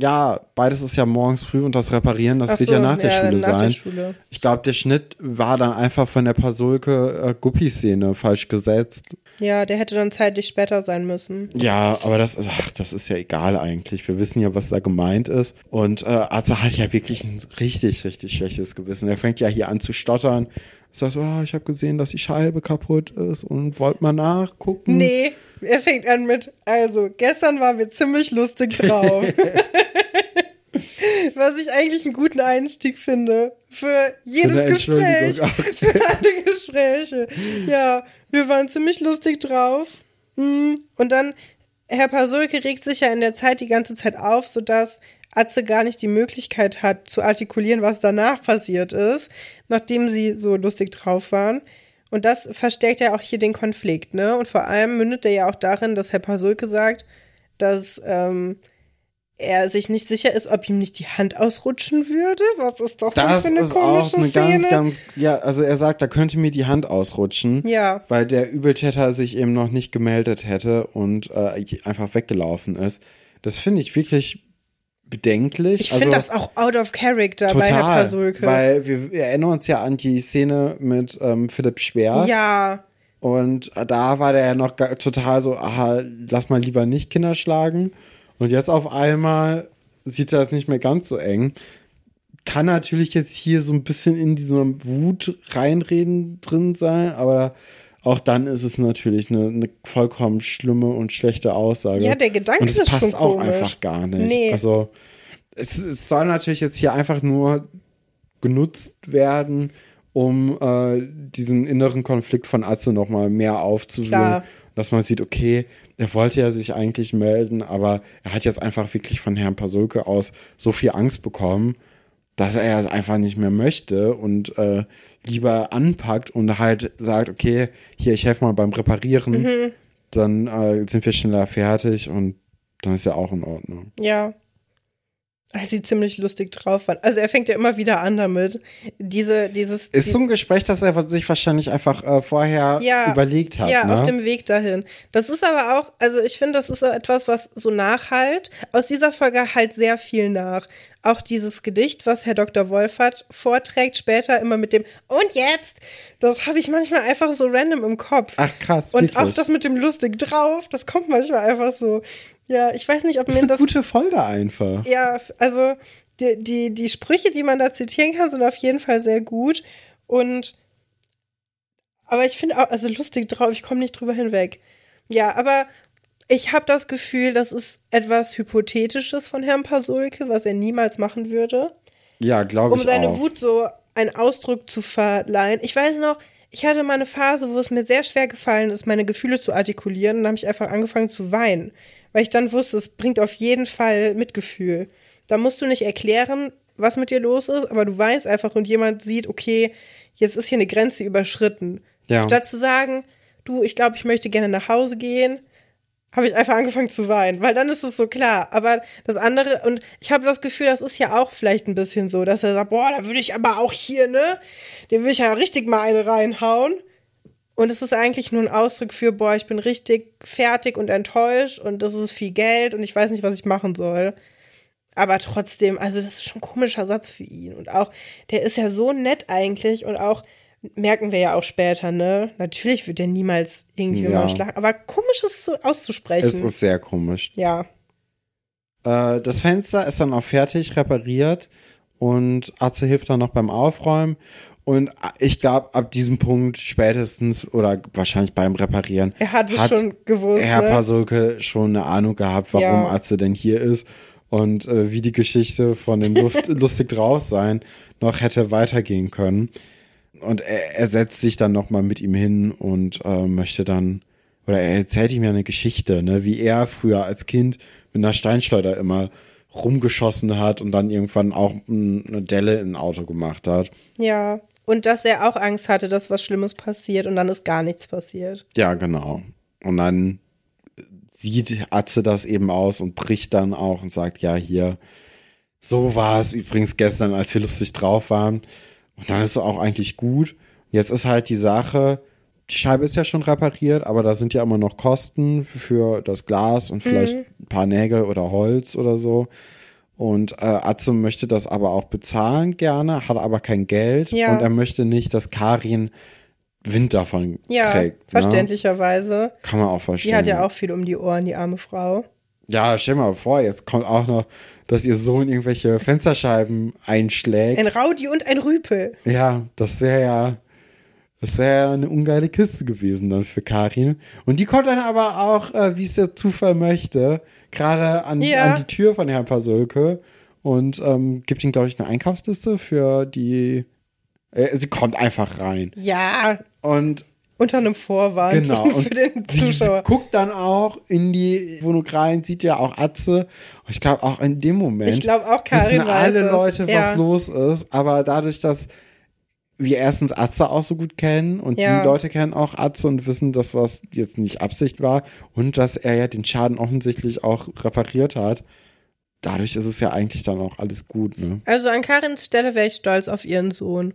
ja, beides ist ja morgens früh und das Reparieren, das Ach wird so, ja nach der Schule nach der sein. Schule. Ich glaube, der Schnitt war dann einfach von der Pasulke äh, Guppi-Szene falsch gesetzt. Ja, der hätte dann zeitlich später sein müssen. Ja, aber das, ist- ach, das ist ja egal eigentlich. Wir wissen ja, was da gemeint ist. Und äh, Arze hat ja wirklich ein richtig, richtig schlechtes Gewissen. Er fängt ja hier an zu stottern. Sagt so, ah, ich habe gesehen, dass die Scheibe kaputt ist und wollt mal nachgucken. Nee, er fängt an mit, also gestern waren wir ziemlich lustig drauf. Was ich eigentlich einen guten Einstieg finde für jedes eine Gespräch, für alle Gespräche. Ja, wir waren ziemlich lustig drauf. Hm. Und dann, Herr Pasulke regt sich ja in der Zeit die ganze Zeit auf, sodass Atze gar nicht die Möglichkeit hat zu artikulieren, was danach passiert ist, nachdem sie so lustig drauf waren. Und das verstärkt ja auch hier den Konflikt, ne? Und vor allem mündet er ja auch darin, dass Herr Pasulke sagt, dass ähm, er sich nicht sicher ist, ob ihm nicht die Hand ausrutschen würde. Was ist das, denn Das für eine komische eine Szene? ganz, ganz, ja, also er sagt, da könnte mir die Hand ausrutschen. ja, weil der Übeltäter sich eben noch nicht gemeldet hätte und äh, einfach weggelaufen ist. Das finde ich wirklich bedenklich. ich finde das auch out of character bei Herr total, Pasulke. weil wir, wir erinnern uns ja an die Szene mit ähm, Philipp Schwer ja, und da war der ja noch total so, aha, lass mal lieber nicht Kinder schlagen und jetzt auf einmal sieht er das nicht mehr ganz so eng. Kann natürlich jetzt hier so ein bisschen in dieser Wut reinreden drin sein, aber auch dann ist es natürlich eine, eine vollkommen schlimme und schlechte Aussage. Ja, der Gedanke und es ist passt schon auch komisch. einfach gar nicht. Nee. Also es, es soll natürlich jetzt hier einfach nur genutzt werden, um äh, diesen inneren Konflikt von Atze noch mal mehr aufzuwühlen. Dass man sieht, okay, er wollte ja sich eigentlich melden, aber er hat jetzt einfach wirklich von Herrn Pasulke aus so viel Angst bekommen, dass er es einfach nicht mehr möchte und äh, lieber anpackt und halt sagt, okay, hier, ich helfe mal beim Reparieren, Mhm. dann äh, sind wir schneller fertig und dann ist ja auch in Ordnung. Ja. Er sieht ziemlich lustig drauf. an. Also er fängt ja immer wieder an damit. Diese, dieses. Ist die- so ein Gespräch, das er sich wahrscheinlich einfach äh, vorher Ja, überlegt hat. Ja, ne? auf dem Weg dahin. Das ist aber auch, also ich finde, das ist so etwas, was so nachhalt. Aus dieser Folge halt sehr viel nach. Auch dieses Gedicht, was Herr Dr. Wolfert vorträgt, später immer mit dem Und jetzt, das habe ich manchmal einfach so random im Kopf. Ach krass, Und auch das mit dem lustig drauf, das kommt manchmal einfach so. Ja, ich weiß nicht, ob das ist mir eine das. gute Folge einfach. Ja, also die, die, die Sprüche, die man da zitieren kann, sind auf jeden Fall sehr gut. Und aber ich finde auch, also lustig drauf, ich komme nicht drüber hinweg. Ja, aber ich habe das Gefühl, das ist etwas Hypothetisches von Herrn Pasulke, was er niemals machen würde, Ja, glaube um ich seine auch. Wut so einen Ausdruck zu verleihen. Ich weiß noch, ich hatte mal eine Phase, wo es mir sehr schwer gefallen ist, meine Gefühle zu artikulieren. Und dann habe ich einfach angefangen zu weinen, weil ich dann wusste, es bringt auf jeden Fall Mitgefühl. Da musst du nicht erklären, was mit dir los ist, aber du weißt einfach und jemand sieht, okay, jetzt ist hier eine Grenze überschritten. Ja. Statt zu sagen, du, ich glaube, ich möchte gerne nach Hause gehen, habe ich einfach angefangen zu weinen, weil dann ist es so klar. Aber das andere, und ich habe das Gefühl, das ist ja auch vielleicht ein bisschen so, dass er sagt, boah, da würde ich aber auch hier, ne, dem will ich ja richtig mal eine reinhauen. Und es ist eigentlich nur ein Ausdruck für, boah, ich bin richtig fertig und enttäuscht und das ist viel Geld und ich weiß nicht, was ich machen soll. Aber trotzdem, also das ist schon ein komischer Satz für ihn. Und auch, der ist ja so nett eigentlich und auch, merken wir ja auch später, ne? Natürlich wird er niemals irgendjemanden Ja. schlagen, aber komisch ist Es auszusprechen. ist sehr komisch. ja. Äh, das Fenster ist dann auch fertig, repariert und Atze hilft dann noch beim Aufräumen. Und ich glaube, ab diesem Punkt spätestens oder wahrscheinlich beim Reparieren Er hat es schon gewusst. Herr ne? Pasulke schon eine Ahnung gehabt, warum Ja. Atze denn hier ist und äh, wie die Geschichte von dem Luft, lustig drauf sein noch hätte weitergehen können. Und er, er setzt sich dann noch mal mit ihm hin und äh, möchte dann oder er erzählt ihm ja eine Geschichte, ne, wie er früher als Kind mit einer Steinschleuder immer rumgeschossen hat und dann irgendwann auch eine Delle in ein Auto gemacht hat. Ja. Und dass er auch Angst hatte, dass was Schlimmes passiert und dann ist gar nichts passiert. Ja, genau. Und dann sieht Atze das eben aus und bricht dann auch und sagt, ja, hier, so war es übrigens gestern, als wir lustig drauf waren. Und dann ist es auch eigentlich gut. Jetzt ist halt die Sache, die Scheibe ist ja schon repariert, aber da sind ja immer noch Kosten für das Glas und vielleicht ein paar Nägel oder Holz oder so. Und äh, Atze möchte das aber auch bezahlen gerne, hat aber kein Geld Ja. und er möchte nicht, dass Karin Wind davon Ja, kriegt. Ne? verständlicherweise. Kann man auch verstehen. Die hat ja auch viel um die Ohren, die arme Frau. Ja, stell mal vor, jetzt kommt auch noch, dass ihr Sohn irgendwelche Fensterscheiben einschlägt. Ein Raudi und ein Rüpel. ja, das wäre ja, das wäre ja eine ungeile Kiste gewesen dann für Karin. Und die kommt dann aber auch, äh, wie es der Zufall möchte, gerade an, Ja. an die Tür von Herrn Pasulke und ähm, gibt ihm, glaube ich, eine Einkaufsliste für die. Äh, sie kommt einfach rein. Ja, Und unter einem Vorwand Genau. Und für den sie, sie Zuschauer. guckt dann auch in die Wohnung rein, sieht ja auch Atze. Und ich glaube auch in dem Moment Ich glaube auch Karin wissen alle es. Leute, ja. was los ist. Aber dadurch, dass wir erstens Atze auch so gut kennen und Ja. die Leute kennen auch Atze und wissen, dass was jetzt nicht Absicht war und dass er ja den Schaden offensichtlich auch repariert hat. Dadurch ist es ja eigentlich dann auch alles gut, ne? Also an Karins Stelle wäre ich stolz auf ihren Sohn.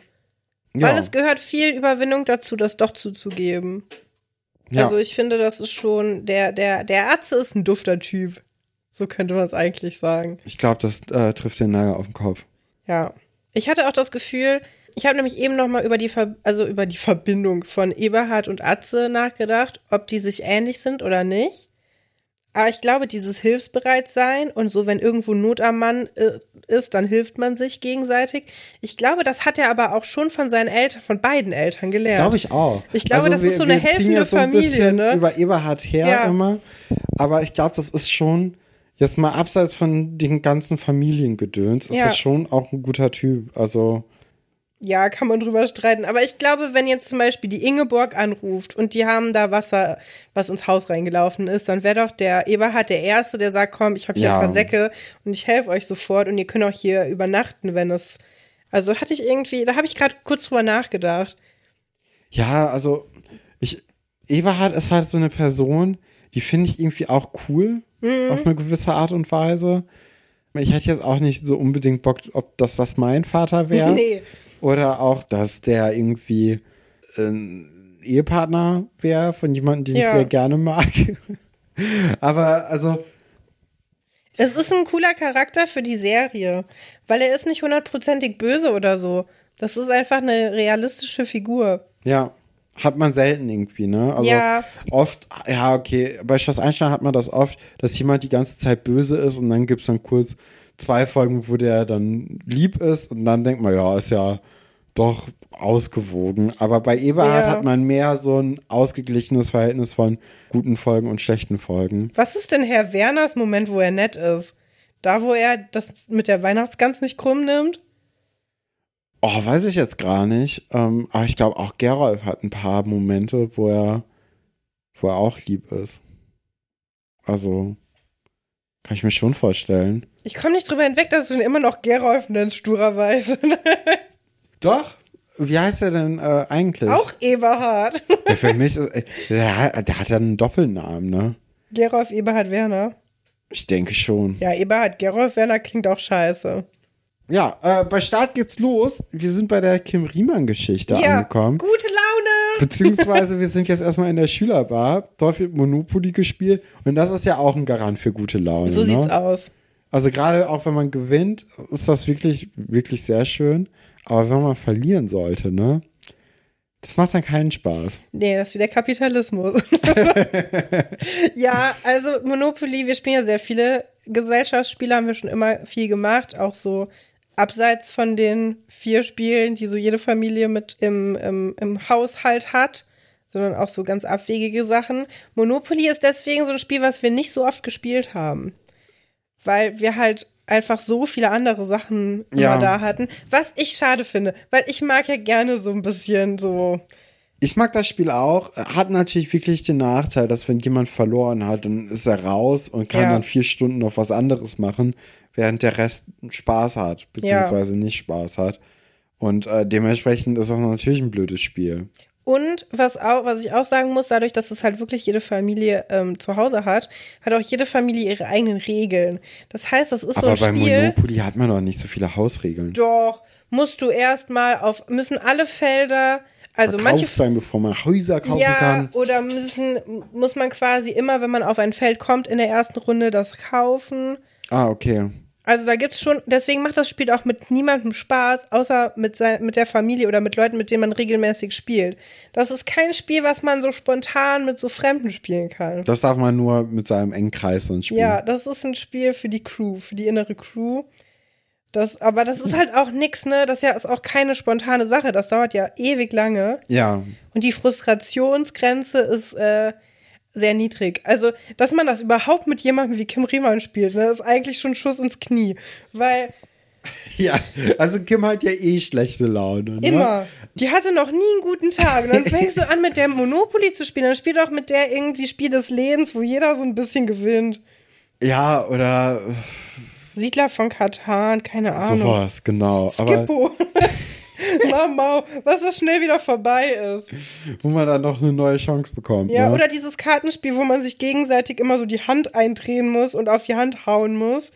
Ja, Weil es gehört viel Überwindung dazu, das doch zuzugeben. ja. Also ich finde, das ist schon, der, der, der Atze ist ein dufter Typ. So könnte man es eigentlich sagen. ich glaube, das äh, trifft den Nagel auf den Kopf. Ja. Ich hatte auch das Gefühl, ich habe nämlich eben noch mal über die, Ver also über die Verbindung von Eberhard und Atze nachgedacht, ob die sich ähnlich sind oder nicht. Aber ich glaube, dieses Hilfsbereitsein und so, wenn irgendwo Not am Mann äh, ist, dann hilft man sich gegenseitig. Ich glaube, das hat er aber auch schon von seinen Eltern, von beiden Eltern gelernt. Glaube ich auch. Ich glaube, Also das wir- ist so eine helfende ja so ein Familie, bisschen ne? Über Eberhard her Ja. immer. Aber ich glaube, das ist schon, jetzt mal abseits von den ganzen Familiengedöns, ist Ja. das schon auch ein guter Typ. Also, Ja, kann man drüber streiten. Aber ich glaube, wenn jetzt zum Beispiel die Ingeborg anruft und die haben da Wasser, was ins Haus reingelaufen ist, dann wäre doch der Eberhard der Erste, der sagt, komm, ich habe hier Ja. ein paar Säcke und ich helfe euch sofort und ihr könnt auch hier übernachten, wenn es. Also hatte ich irgendwie, da habe ich gerade kurz drüber nachgedacht. ja, also, ich, Eberhard ist halt so eine Person, die finde ich irgendwie auch cool, Mhm. auf eine gewisse Art und Weise. Ich hätte jetzt auch nicht so unbedingt Bock, ob das das mein Vater wäre. Nee. Oder auch, dass der irgendwie ein Ehepartner wäre von jemandem, den Ja. ich sehr gerne mag. Aber also, Es ist ein cooler Charakter für die Serie, weil er ist nicht hundertprozentig böse oder so. Das ist einfach eine realistische Figur. ja, hat man selten irgendwie, ne? Also Ja. oft, ja, okay, bei Schloss Einstein hat man das oft, dass jemand die ganze Zeit böse ist und dann gibt's dann kurz zwei Folgen, wo der dann lieb ist und dann denkt man, ja, ist ja doch ausgewogen. Aber bei Eberhard Ja. hat man mehr so ein ausgeglichenes Verhältnis von guten Folgen und schlechten Folgen. Was ist denn Herr Werners Moment, wo er nett ist? Da, wo er das mit der Weihnachtsgans nicht krumm nimmt? Oh, weiß ich jetzt gar nicht. Ähm, aber ich glaube, auch Gerolf hat ein paar Momente, wo er, wo er auch lieb ist. Also, kann ich mir schon vorstellen. Ich komme nicht drüber hinweg, dass du ihn immer noch Gerolf nennst, sturerweise. Doch. Wie heißt er denn äh, eigentlich? Auch Eberhard. Ja, für mich ist, äh, der, hat- der hat ja einen Doppelnamen, ne? Gerolf Eberhard Werner. Ich denke schon. Ja, Eberhard Gerolf Werner klingt auch scheiße. Ja, äh, bei Start geht's los. Wir sind bei der Kim Riemann-Geschichte ja, angekommen. gute Laune. Beziehungsweise wir sind jetzt erstmal in der Schülerbar. Dort wird Monopoly gespielt. Und das ist ja auch ein Garant für gute Laune. So ne? sieht's aus. Also gerade auch wenn man gewinnt, ist das wirklich, wirklich sehr schön. Aber wenn man verlieren sollte, ne? Das macht dann keinen Spaß. Nee, das ist wie der Kapitalismus. ja, also Monopoly, wir spielen ja sehr viele Gesellschaftsspiele, haben wir schon immer viel gemacht, auch so abseits von den vier Spielen, die so jede Familie mit im, im, im Haushalt hat, sondern auch so ganz abwegige Sachen. Monopoly ist deswegen so ein Spiel, was wir nicht so oft gespielt haben, weil wir halt einfach so viele andere Sachen immer Ja. da hatten, was ich schade finde, weil ich mag ja gerne so ein bisschen so Ich mag das Spiel auch. Hat natürlich wirklich den Nachteil, dass wenn jemand verloren hat, dann ist er raus und kann Ja. dann vier Stunden noch was anderes machen, während der Rest Spaß hat, beziehungsweise nicht Spaß hat. Und äh, dementsprechend ist das natürlich ein blödes Spiel. Und was auch, was ich auch sagen muss, dadurch, dass es halt wirklich jede Familie ähm, zu Hause hat, hat auch jede Familie ihre eigenen Regeln. Das heißt, das ist Aber so bei ein Spiel. Monopoly hat man doch nicht so viele Hausregeln. Doch, musst du erstmal auf, müssen alle Felder, also manche sein, bevor man Häuser kaufen ja, kann. oder müssen, muss man quasi immer, wenn man auf ein Feld kommt, in der ersten Runde das kaufen. Ah, okay. Also da gibt's schon, deswegen macht das Spiel auch mit niemandem Spaß, außer mit, sein, mit der Familie oder mit Leuten, mit denen man regelmäßig spielt. Das ist kein Spiel, was man so spontan mit so Fremden spielen kann. Das darf man nur mit seinem engen Kreis spielen. Ja, das ist ein Spiel für die Crew, für die innere Crew. Das, aber das ist halt auch nix, ne? Das ist ja ist auch keine spontane Sache. Das dauert ja ewig lange. Ja. Und die Frustrationsgrenze ist äh, sehr niedrig. Also, dass man das überhaupt mit jemandem wie Kim Riemann spielt, ne, ist eigentlich schon Schuss ins Knie. Weil Ja, also Kim hat ja eh schlechte Laune. Ne? immer, die hatte noch nie einen guten Tag. Und dann fängst du an, mit der Monopoly zu spielen. Dann spiel doch mit der irgendwie Spiel des Lebens, wo jeder so ein bisschen gewinnt. Ja, oder Siedler von Katan, keine Ahnung. sowas, genau. Aber Skippo. Mama, was was schnell wieder vorbei ist. wo man dann noch eine neue Chance bekommt. Ja, ne? oder dieses Kartenspiel, wo man sich gegenseitig immer so die Hand eindrehen muss und auf die Hand hauen muss.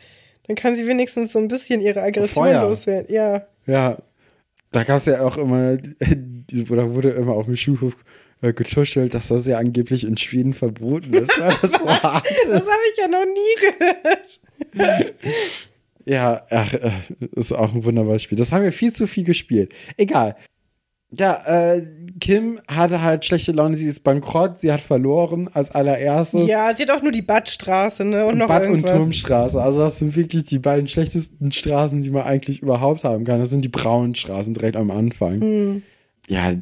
Dann kann sie wenigstens so ein bisschen ihre Aggression Feuer. loswerden. Ja. Ja, da gab es ja auch immer, oder wurde immer auf dem Schulhof äh, getuschelt, dass das ja angeblich in Schweden verboten ist, weil das so hart Das habe ich ja noch nie gehört. Ja, ach, äh, ist auch ein wunderbares Spiel. Das haben wir viel zu viel gespielt. Egal. Ja, äh, Kim hatte halt schlechte Laune, sie ist bankrott, sie hat verloren als allererstes. Ja, sie hat auch nur die Badstraße, ne? Und noch Bad- und irgendwas. Turmstraße. Also das sind wirklich die beiden schlechtesten Straßen, die man eigentlich überhaupt haben kann. Das sind die braunen Straßen direkt am Anfang. Hm. Ja,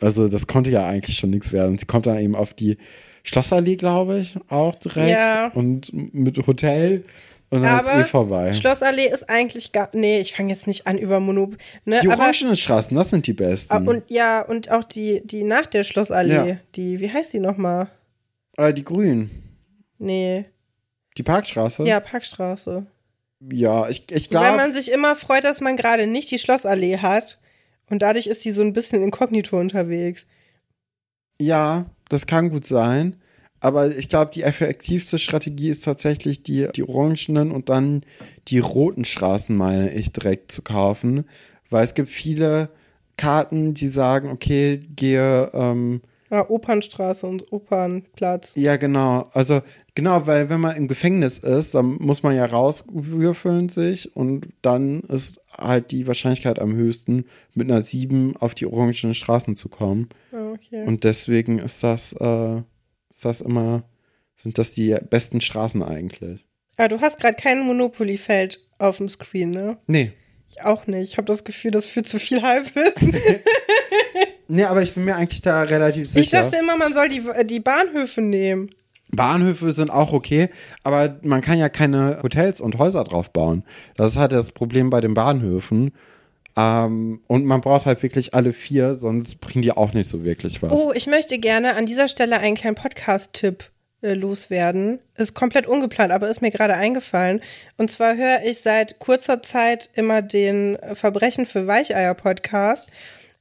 also das konnte ja eigentlich schon nichts werden. Sie kommt dann eben auf die Schlossallee, glaube ich, auch direkt. Ja. Und mit Hotel. Und dann Aber ist eh vorbei. Schlossallee ist eigentlich gar. Nee, ich fange jetzt nicht an über Monopoly. Ne? die orangenen Straßen, das sind die besten. ah, und ja, und auch die, die nach der Schlossallee. Ja. Die, wie heißt die nochmal? äh, die grünen. Nee. Die Parkstraße? Ja, Parkstraße. Ja, ich, ich Weil glaube. man sich immer freut, dass man gerade nicht die Schlossallee hat. Und dadurch ist die so ein bisschen inkognito unterwegs. Ja, das kann gut sein. Aber ich glaube, die effektivste Strategie ist tatsächlich, die, die orangenen und dann die roten Straßen, meine ich, direkt zu kaufen. Weil es gibt viele Karten, die sagen, okay, gehe, ähm, Ja, Opernstraße und Opernplatz. ja genau, also genau, weil wenn man im Gefängnis ist, dann muss man ja rauswürfeln sich und dann ist halt die Wahrscheinlichkeit am höchsten, mit einer 7 auf die orangenen Straßen zu kommen. Ah, okay. Und deswegen ist das, äh, ist das immer, sind das die besten Straßen eigentlich. ah, du hast gerade kein Monopoly-Feld auf dem Screen, ne? Nee. Ich auch nicht. Ich habe das Gefühl, das führt zu viel Halbwissen. Nee, aber ich bin mir eigentlich da relativ sicher. Ich dachte immer, man soll die, die Bahnhöfe nehmen. Bahnhöfe sind auch okay, aber man kann ja keine Hotels und Häuser drauf bauen. Das ist halt das Problem bei den Bahnhöfen. Ähm, und man braucht halt wirklich alle vier, sonst bringen die auch nicht so wirklich was. Oh, ich möchte gerne an dieser Stelle einen kleinen Podcast-Tipp äh, loswerden. Ist komplett ungeplant, aber ist mir gerade eingefallen. Und zwar höre ich seit kurzer Zeit immer den Verbrechen für Weicheier Podcast.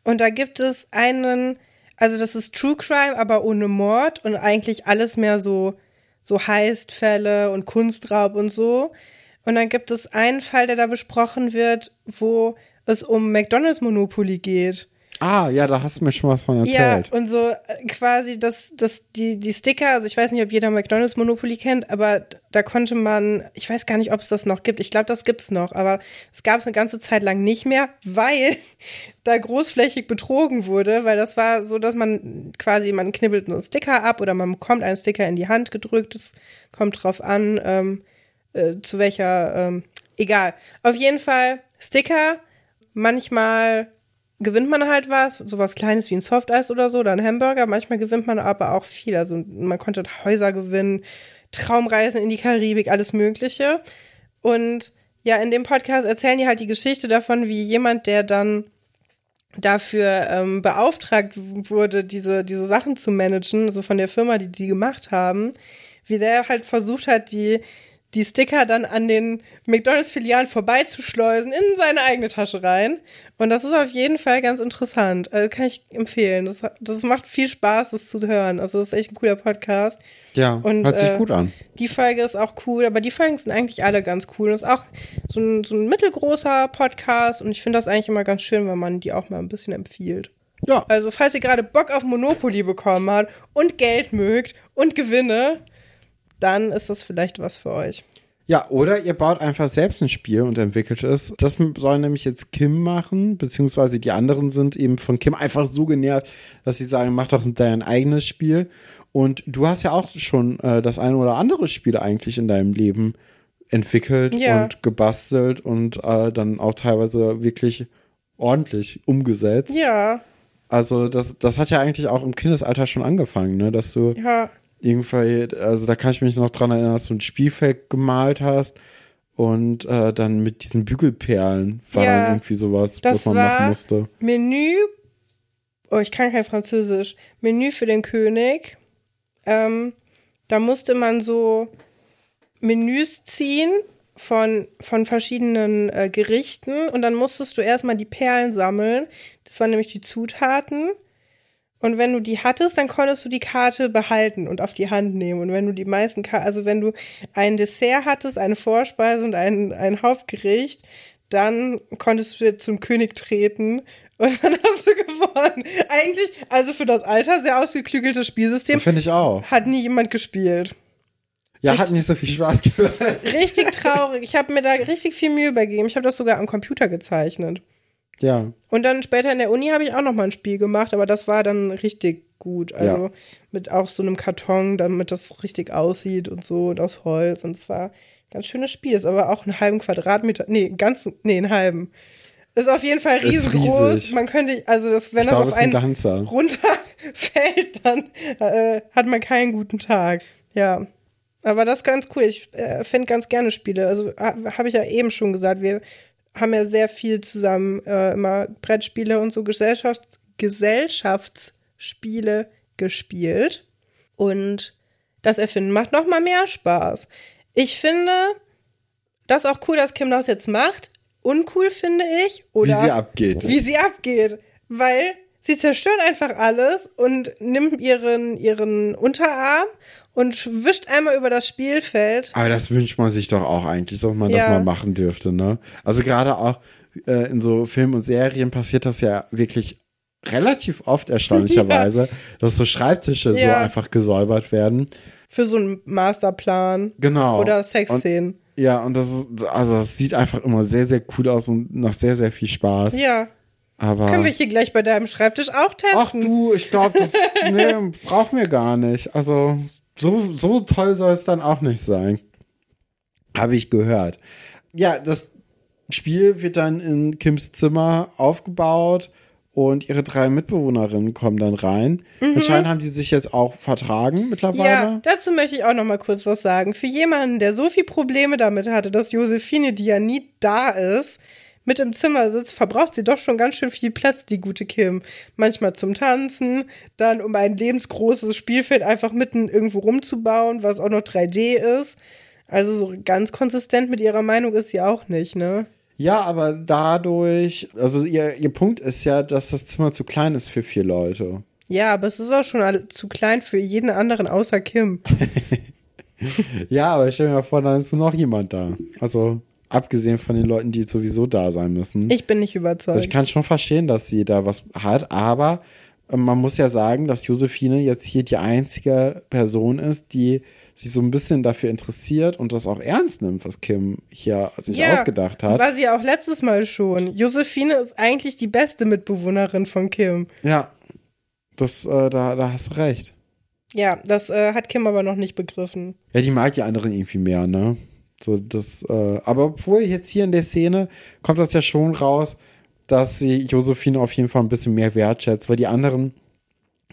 Und da gibt es einen, also das ist True Crime, aber ohne Mord und eigentlich alles mehr so, so Heistfälle und Kunstraub und so. Und dann gibt es einen Fall, der da besprochen wird, wo es um McDonalds Monopoly geht. Ah, ja, da hast du mir schon was von erzählt. Ja, und so äh, quasi das, das, die, die Sticker, also ich weiß nicht, ob jeder McDonalds Monopoly kennt, aber da konnte man, ich weiß gar nicht, ob es das noch gibt. Ich glaube, das gibt's noch, aber es gab es eine ganze Zeit lang nicht mehr, weil da großflächig betrogen wurde, weil das war so, dass man quasi, man knibbelt einen Sticker ab oder man bekommt einen Sticker in die Hand gedrückt. Es kommt drauf an, ähm, äh, zu welcher, ähm, egal. Auf jeden Fall Sticker, manchmal gewinnt man halt was, sowas Kleines wie ein Softeis oder so, oder ein Hamburger. Manchmal gewinnt man aber auch viel. Also man konnte Häuser gewinnen, Traumreisen in die Karibik, alles Mögliche. Und ja, in dem Podcast erzählen die halt die Geschichte davon, wie jemand, der dann dafür ähm, beauftragt wurde, diese, diese Sachen zu managen, so von der Firma, die die gemacht haben, wie der halt versucht hat, die, die Sticker dann an den McDonalds-Filialen vorbeizuschleusen in seine eigene Tasche rein. Und das ist auf jeden Fall ganz interessant. Also kann ich empfehlen. Das, das macht viel Spaß, das zu hören. Also das ist echt ein cooler Podcast. Ja, Und, hört sich äh, gut an. Die Folge ist auch cool, aber die Folgen sind eigentlich alle ganz cool. Und ist auch so ein, so ein mittelgroßer Podcast und ich finde das eigentlich immer ganz schön, wenn man die auch mal ein bisschen empfiehlt. Ja, Also, falls ihr gerade Bock auf Monopoly bekommen habt und Geld mögt und Gewinne, dann ist das vielleicht was für euch. Ja, oder ihr baut einfach selbst ein Spiel und entwickelt es. Das soll nämlich jetzt Kim machen, beziehungsweise die anderen sind eben von Kim einfach so genervt, dass sie sagen, mach doch dein eigenes Spiel. Und du hast ja auch schon äh, das eine oder andere Spiel eigentlich in deinem Leben entwickelt Ja. und gebastelt und äh, dann auch teilweise wirklich ordentlich umgesetzt. Ja, Also das, das hat ja eigentlich auch im Kindesalter schon angefangen, ne? dass du ja. Irgendwie, also da kann ich mich noch dran erinnern, dass du ein Spielfeld gemalt hast und äh, dann mit diesen Bügelperlen war Ja, dann irgendwie sowas, das was man machen musste. Menü. Oh, ich kann kein Französisch. Menü für den König. Ähm, da musste man so Menüs ziehen von, von verschiedenen äh, Gerichten und dann musstest du erstmal die Perlen sammeln. Das waren nämlich die Zutaten. Und wenn du die hattest, dann konntest du die Karte behalten und auf die Hand nehmen. Und wenn du die meisten, Ka also wenn du ein Dessert hattest, eine Vorspeise und ein, ein Hauptgericht, dann konntest du zum König treten und dann hast du gewonnen. Eigentlich, also für das Alter, sehr ausgeklügeltes Spielsystem, Finde ich auch. hat nie jemand gespielt. Ja, Echt? hat nicht so viel Spaß gemacht. Richtig traurig. Ich habe mir da richtig viel Mühe übergeben. Ich habe das sogar am Computer gezeichnet. Ja. Und dann später in der Uni habe ich auch noch mal ein Spiel gemacht, aber das war dann richtig gut. Also Ja. mit auch so einem Karton, damit das richtig aussieht und so und aus Holz. Und es war ein ganz schönes Spiel. Ist aber auch einen halben Quadratmeter, nee, ganzen, nee, einen halben. Ist auf jeden Fall riesengroß. Man könnte, also das, wenn ich das glaube, auf ein einen ganzer. runterfällt, dann äh, hat man keinen guten Tag. Ja. Aber das ist ganz cool. Ich äh, finde ganz gerne Spiele. Also ha, habe ich ja eben schon gesagt, wir haben ja sehr viel zusammen äh, immer Brettspiele und so Gesellschafts Gesellschaftsspiele gespielt. Und das Erfinden macht noch mal mehr Spaß. Ich finde das auch cool, dass Kim das jetzt macht. Uncool finde ich. Oder Wie sie abgeht. wie sie abgeht. Weil sie zerstört einfach alles und nimmt ihren, ihren Unterarm und wischt einmal über das Spielfeld. Aber das wünscht man sich doch auch eigentlich, dass man Ja. das mal machen dürfte, ne? Also gerade auch äh, in so Filmen und Serien passiert das ja wirklich relativ oft erstaunlicherweise, dass so Schreibtische so Ja. einfach gesäubert werden. Für so einen Masterplan. Genau. Oder Sexszenen. Ja, und das ist, also das sieht einfach immer sehr, sehr cool aus und nach sehr, sehr viel Spaß. Ja. Aber. Können wir hier gleich bei deinem Schreibtisch auch testen? Ach du, ich glaube, das nee, brauchen wir gar nicht. Also so, so toll soll es dann auch nicht sein. Habe ich gehört. Ja, das Spiel wird dann in Kims Zimmer aufgebaut und ihre drei Mitbewohnerinnen kommen dann rein. Anscheinend haben die sich jetzt auch vertragen mittlerweile. Mhm. Ja, dazu möchte ich auch noch mal kurz was sagen. Für jemanden, der so viel Probleme damit hatte, dass Josephine, die ja nie da ist, mit im Zimmer sitzt, verbraucht sie doch schon ganz schön viel Platz, die gute Kim. Manchmal zum Tanzen, dann um ein lebensgroßes Spielfeld einfach mitten irgendwo rumzubauen, was auch noch 3D ist. Also so ganz konsistent mit ihrer Meinung ist sie auch nicht, ne? Ja, aber dadurch, also ihr, ihr Punkt ist ja, dass das Zimmer zu klein ist für vier Leute. Ja, aber es ist auch schon zu klein für jeden anderen außer Kim. Ja, aber stell dir mal vor, dann ist nur noch jemand da. Also abgesehen von den Leuten, die sowieso da sein müssen. Ich bin nicht überzeugt. also ich kann schon verstehen, dass sie da was hat, aber äh, man muss ja sagen, dass Josephine jetzt hier die einzige Person ist, die sich so ein bisschen dafür interessiert und das auch ernst nimmt, was Kim hier sich Ja, ausgedacht hat. War sie ja auch letztes Mal schon. Josephine ist eigentlich die beste Mitbewohnerin von Kim. Ja, das, äh, da, da hast du recht. Ja, das äh, hat Kim aber noch nicht begriffen. Ja, die mag die anderen irgendwie mehr, ne? So, das, äh, aber obwohl jetzt hier in der Szene kommt das ja schon raus, dass sie Josephine auf jeden Fall ein bisschen mehr wertschätzt, weil die anderen,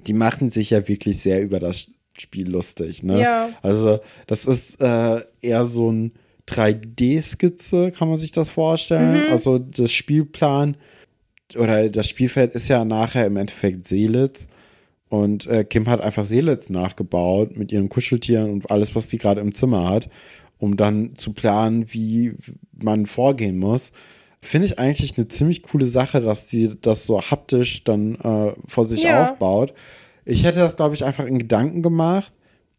die machen sich ja wirklich sehr über das Spiel lustig, ne? Ja. Also, das ist äh, eher so ein 3D-Skizze, kann man sich das vorstellen. Mhm. Also, das Spielplan oder das Spielfeld ist ja nachher im Endeffekt Seelitz. Und äh, Kim hat einfach Seelitz nachgebaut mit ihren Kuscheltieren und alles, was sie gerade im Zimmer hat, um dann zu planen, wie man vorgehen muss. Finde ich eigentlich eine ziemlich coole Sache, dass sie das so haptisch dann äh, vor sich Ja. aufbaut. Ich hätte das, glaube ich, einfach in Gedanken gemacht,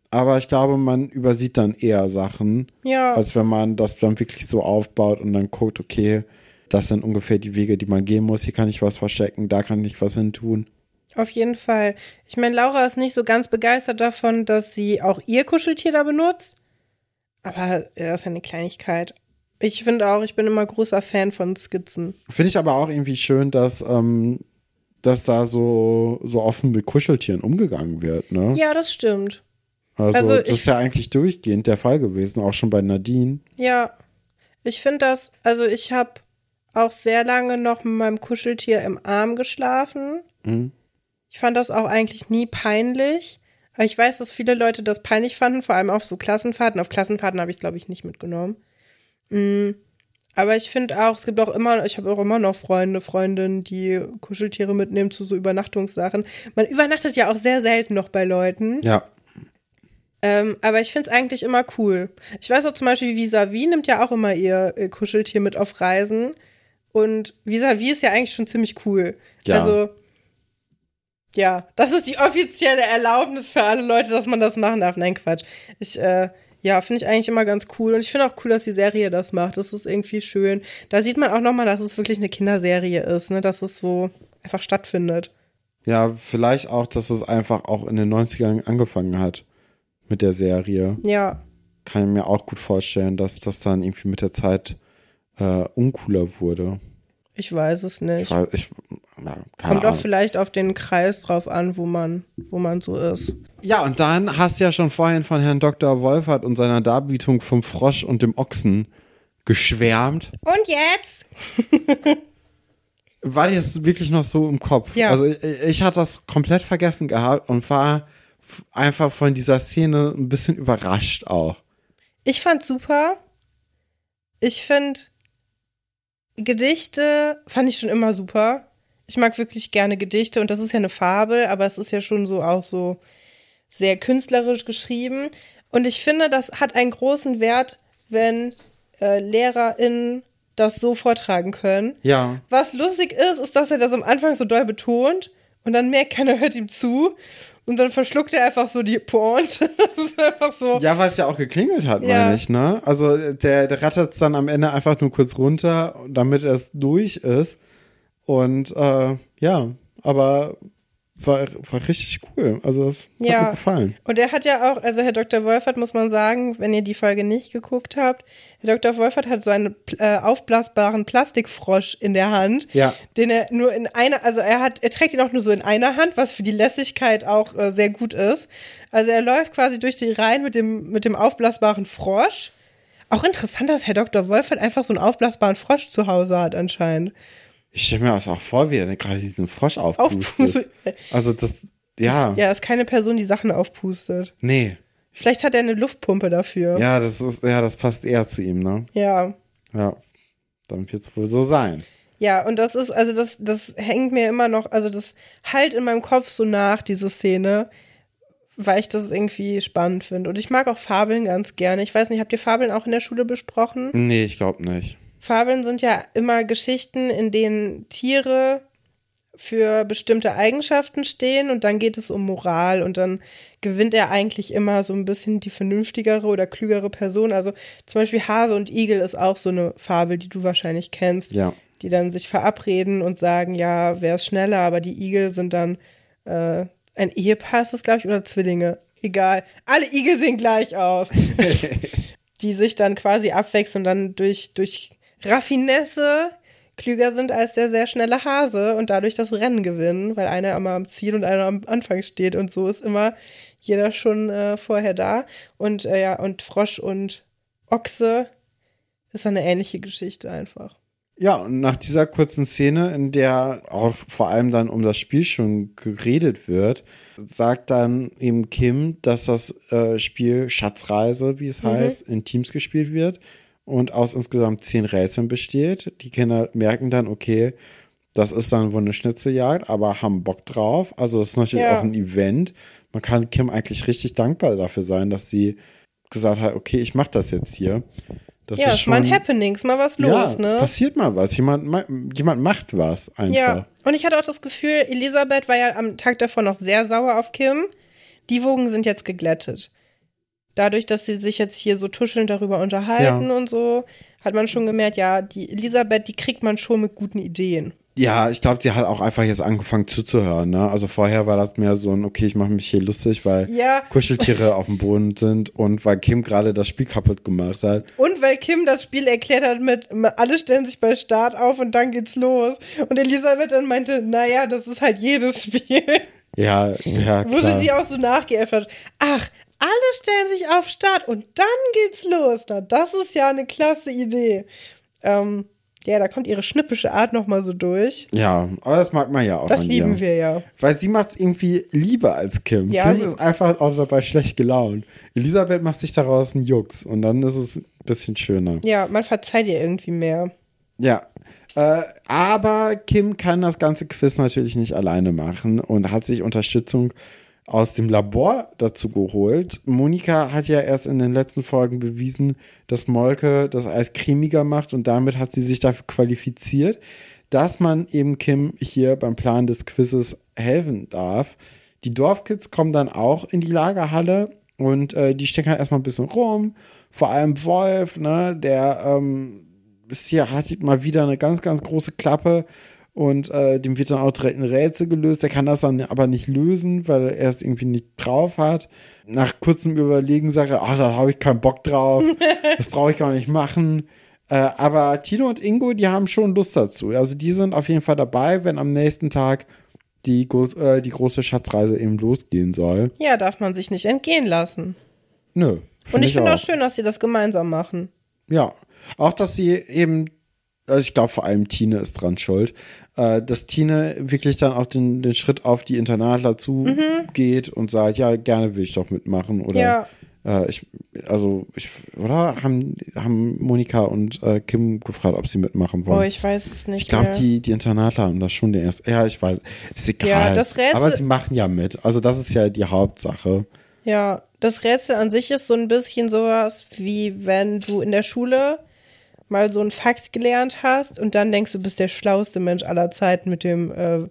aber ich glaube, man übersieht dann eher Sachen, Ja, als wenn man das dann wirklich so aufbaut und dann guckt, okay, das sind ungefähr die Wege, die man gehen muss. Hier kann ich was verstecken, da kann ich was hin tun. auf jeden Fall. Ich meine, Laura ist nicht so ganz begeistert davon, dass sie auch ihr Kuscheltier da benutzt. Aber ja, das ist eine Kleinigkeit. Ich finde auch, ich bin immer großer Fan von Skizzen. Finde ich aber auch irgendwie schön, dass, ähm, dass da so, so offen mit Kuscheltieren umgegangen wird, ne? Ja, das stimmt. Also, also das ist ja eigentlich durchgehend der Fall gewesen, auch schon bei Nadine. Ja, ich finde das, also ich habe auch sehr lange noch mit meinem Kuscheltier im Arm geschlafen. Mhm. Ich fand das auch eigentlich nie peinlich. Ich weiß, dass viele Leute das peinlich fanden, vor allem auf so Klassenfahrten. Auf Klassenfahrten habe ich es, glaube ich, nicht mitgenommen. Mm. Aber ich finde auch, es gibt auch immer, ich habe auch immer noch Freunde, Freundinnen, die Kuscheltiere mitnehmen zu so Übernachtungssachen. Man übernachtet ja auch sehr selten noch bei Leuten. Ja. Ähm, aber ich finde es eigentlich immer cool. Ich weiß auch zum Beispiel, Visavi nimmt ja auch immer ihr Kuscheltier mit auf Reisen. Und Visavi ist ja eigentlich schon ziemlich cool. Ja. Also, ja, das ist die offizielle Erlaubnis für alle Leute, dass man das machen darf. Nein, Quatsch. Ich, äh, ja, finde ich eigentlich immer ganz cool. Und ich finde auch cool, dass die Serie das macht. Das ist irgendwie schön. Da sieht man auch nochmal, dass es wirklich eine Kinderserie ist, ne? Dass es so einfach stattfindet. Ja, vielleicht auch, dass es einfach auch in den 90ern angefangen hat mit der Serie. Ja, Kann ich mir auch gut vorstellen, dass das dann irgendwie mit der Zeit äh, uncooler wurde. Ich weiß es nicht. Ich weiß, ich, keine Kommt auch Ahnung. vielleicht auf den Kreis drauf an, wo man, wo man so ist. Ja, und dann hast du ja schon vorhin von Herrn Dr. Wolfert und seiner Darbietung vom Frosch und dem Ochsen geschwärmt. Und jetzt? War dir jetzt wirklich noch so im Kopf? Ja. Also ich, ich hatte das komplett vergessen gehabt und war einfach von dieser Szene ein bisschen überrascht auch. Ich fand super. Ich finde Gedichte fand ich schon immer super. Ich mag wirklich gerne Gedichte und das ist ja eine Fabel, aber es ist ja schon so auch so sehr künstlerisch geschrieben. Und ich finde, das hat einen großen Wert, wenn äh, LehrerInnen das so vortragen können. Ja. Was lustig ist, ist, dass er das am Anfang so doll betont und dann merkt keiner hört ihm zu und dann verschluckt er einfach so die Pointe. Das ist einfach so. Ja, weil es ja auch geklingelt hat, Ja. meine ich, ne? Also der, der rattert es dann am Ende einfach nur kurz runter, damit es durch ist. Und äh, ja, aber war, war richtig cool. Also es hat Ja. mir gefallen. Und er hat ja auch, also Herr Dr. Wolfert muss man sagen, wenn ihr die Folge nicht geguckt habt, Herr Dr. Wolfert hat so einen äh, aufblasbaren Plastikfrosch in der Hand, Ja. den er nur in einer, also er hat, er trägt ihn auch nur so in einer Hand, was für die Lässigkeit auch äh, sehr gut ist. Also er läuft quasi durch die Reihen mit dem, mit dem aufblasbaren Frosch. Auch interessant, dass Herr Dr. Wolfert einfach so einen aufblasbaren Frosch zu Hause hat anscheinend. Ich stelle mir das auch vor, wie er gerade diesen Frosch aufpustet. Aufpustet. Also das, ja, Ja, ist keine Person, die Sachen aufpustet. nee. Vielleicht hat er eine Luftpumpe dafür. Ja, das ist, ja, das passt eher zu ihm, ne? ja. Ja. Dann wird es wohl so sein. Ja, und das ist, also das, das hängt mir immer noch, also das halt in meinem Kopf so nach, diese Szene, weil ich das irgendwie spannend finde. Und ich mag auch Fabeln ganz gerne. Ich weiß nicht, habt ihr Fabeln auch in der Schule besprochen? Nee, ich glaube nicht. Fabeln sind ja immer Geschichten, in denen Tiere für bestimmte Eigenschaften stehen und dann geht es um Moral und dann gewinnt er eigentlich immer so ein bisschen die vernünftigere oder klügere Person. Also zum Beispiel Hase und Igel ist auch so eine Fabel, die du wahrscheinlich kennst Ja. die dann sich verabreden und sagen, ja, wer ist schneller, aber die Igel sind dann äh, ein Ehepaar, ist das, glaube ich, oder Zwillinge. Egal. Alle Igel sehen gleich aus. die sich dann quasi abwechseln und dann durch, durch Raffinesse klüger sind als der sehr schnelle Hase und dadurch das Rennen gewinnen, weil einer immer am Ziel und einer am Anfang steht und so ist immer jeder schon äh, vorher da. Und äh, ja und Frosch und Ochse ist eine ähnliche Geschichte einfach. Ja, und nach dieser kurzen Szene, in der auch vor allem dann um das Spiel schon geredet wird, sagt dann eben Kim, dass das äh, Spiel Schatzreise, wie es heißt, in Teams gespielt wird und aus insgesamt zehn Rätseln besteht. Die Kinder merken dann, okay, das ist dann wohl eine Schnitzeljagd, aber haben Bock drauf. Also das ist natürlich Ja. auch ein Event. Man kann Kim eigentlich richtig dankbar dafür sein, dass sie gesagt hat, okay, ich mache das jetzt hier. Das ja, ist mal ein Happening, ist mal was los, ja, es ne? passiert mal was. Jemand, ma- jemand macht was einfach. Ja, und ich hatte auch das Gefühl, Elisabeth war ja am Tag davor noch sehr sauer auf Kim. Die Wogen sind jetzt geglättet. Dadurch, dass sie sich jetzt hier so tuschelnd darüber unterhalten Ja. und so, hat man schon gemerkt, ja, die Elisabeth, die kriegt man schon mit guten Ideen. Ja, ich glaube, sie hat auch einfach jetzt angefangen zuzuhören. Ne? Also vorher war das mehr so ein, okay, ich mache mich hier lustig, weil Ja. Kuscheltiere auf dem Boden sind und weil Kim gerade das Spiel kaputt gemacht hat. Und weil Kim das Spiel erklärt hat mit, alle stellen sich bei Start auf und dann geht's los. Und Elisabeth dann meinte, naja, das ist halt jedes Spiel. Ja, ja, Wo klar. sie sie auch so nachgeäffert. Ach, alle stellen sich auf Start und dann geht's los. Na, das ist ja eine klasse Idee. Ähm, ja, da kommt ihre schnippische Art nochmal so durch. ja, aber das mag man ja auch Das lieben ihr. wir ja. Weil sie macht es irgendwie lieber als Kim. Ja, Kim ist einfach auch dabei schlecht gelaunt. Elisabeth macht sich daraus einen Jux und dann ist es ein bisschen schöner. Ja, man verzeiht ihr irgendwie mehr. Ja. Äh, aber Kim kann das ganze Quiz natürlich nicht alleine machen und hat sich Unterstützung aus dem Labor dazu geholt. Monika hat ja erst in den letzten Folgen bewiesen, dass Molke das Eis cremiger macht und damit hat sie sich dafür qualifiziert, dass man eben Kim hier beim Plan des Quizzes helfen darf. Die Dorfkids kommen dann auch in die Lagerhalle und äh, die stecken halt erstmal ein bisschen rum. Vor allem Wolf, ne, der ähm, ist hier, hat mal wieder eine ganz, ganz große Klappe und äh, dem wird dann auch direkt ein Rätsel gelöst. Der kann das dann aber nicht lösen, weil er es irgendwie nicht drauf hat. Nach kurzem Überlegen sagt er, ach, da habe ich keinen Bock drauf, das brauche ich gar nicht machen. Äh, aber Tino und Ingo, die haben schon Lust dazu. Also die sind auf jeden Fall dabei, wenn am nächsten Tag die, äh, die große Schatzreise eben losgehen soll. Ja, darf man sich nicht entgehen lassen. Nö. Und ich finde auch auch schön, dass sie das gemeinsam machen. Ja, auch dass sie eben, also ich glaube vor allem Tine ist dran schuld, äh, dass Tine wirklich dann auch den, den Schritt auf die Internatler zugeht und sagt, ja, gerne will ich doch mitmachen oder Ja. äh, ich, also ich, oder haben, haben Monika und äh, Kim gefragt, ob sie mitmachen wollen. Oh, ich weiß es nicht ich glaube, die, die Internatler haben das schon der erste. Ja, ich weiß. Ist egal. Ja, das Rätsel- Aber sie machen ja mit. Also das ist ja die Hauptsache. Ja, das Rätsel an sich ist so ein bisschen sowas, wie wenn du in der Schule mal so einen Fakt gelernt hast und dann denkst du, du bist der schlauste Mensch aller Zeiten mit dem äh,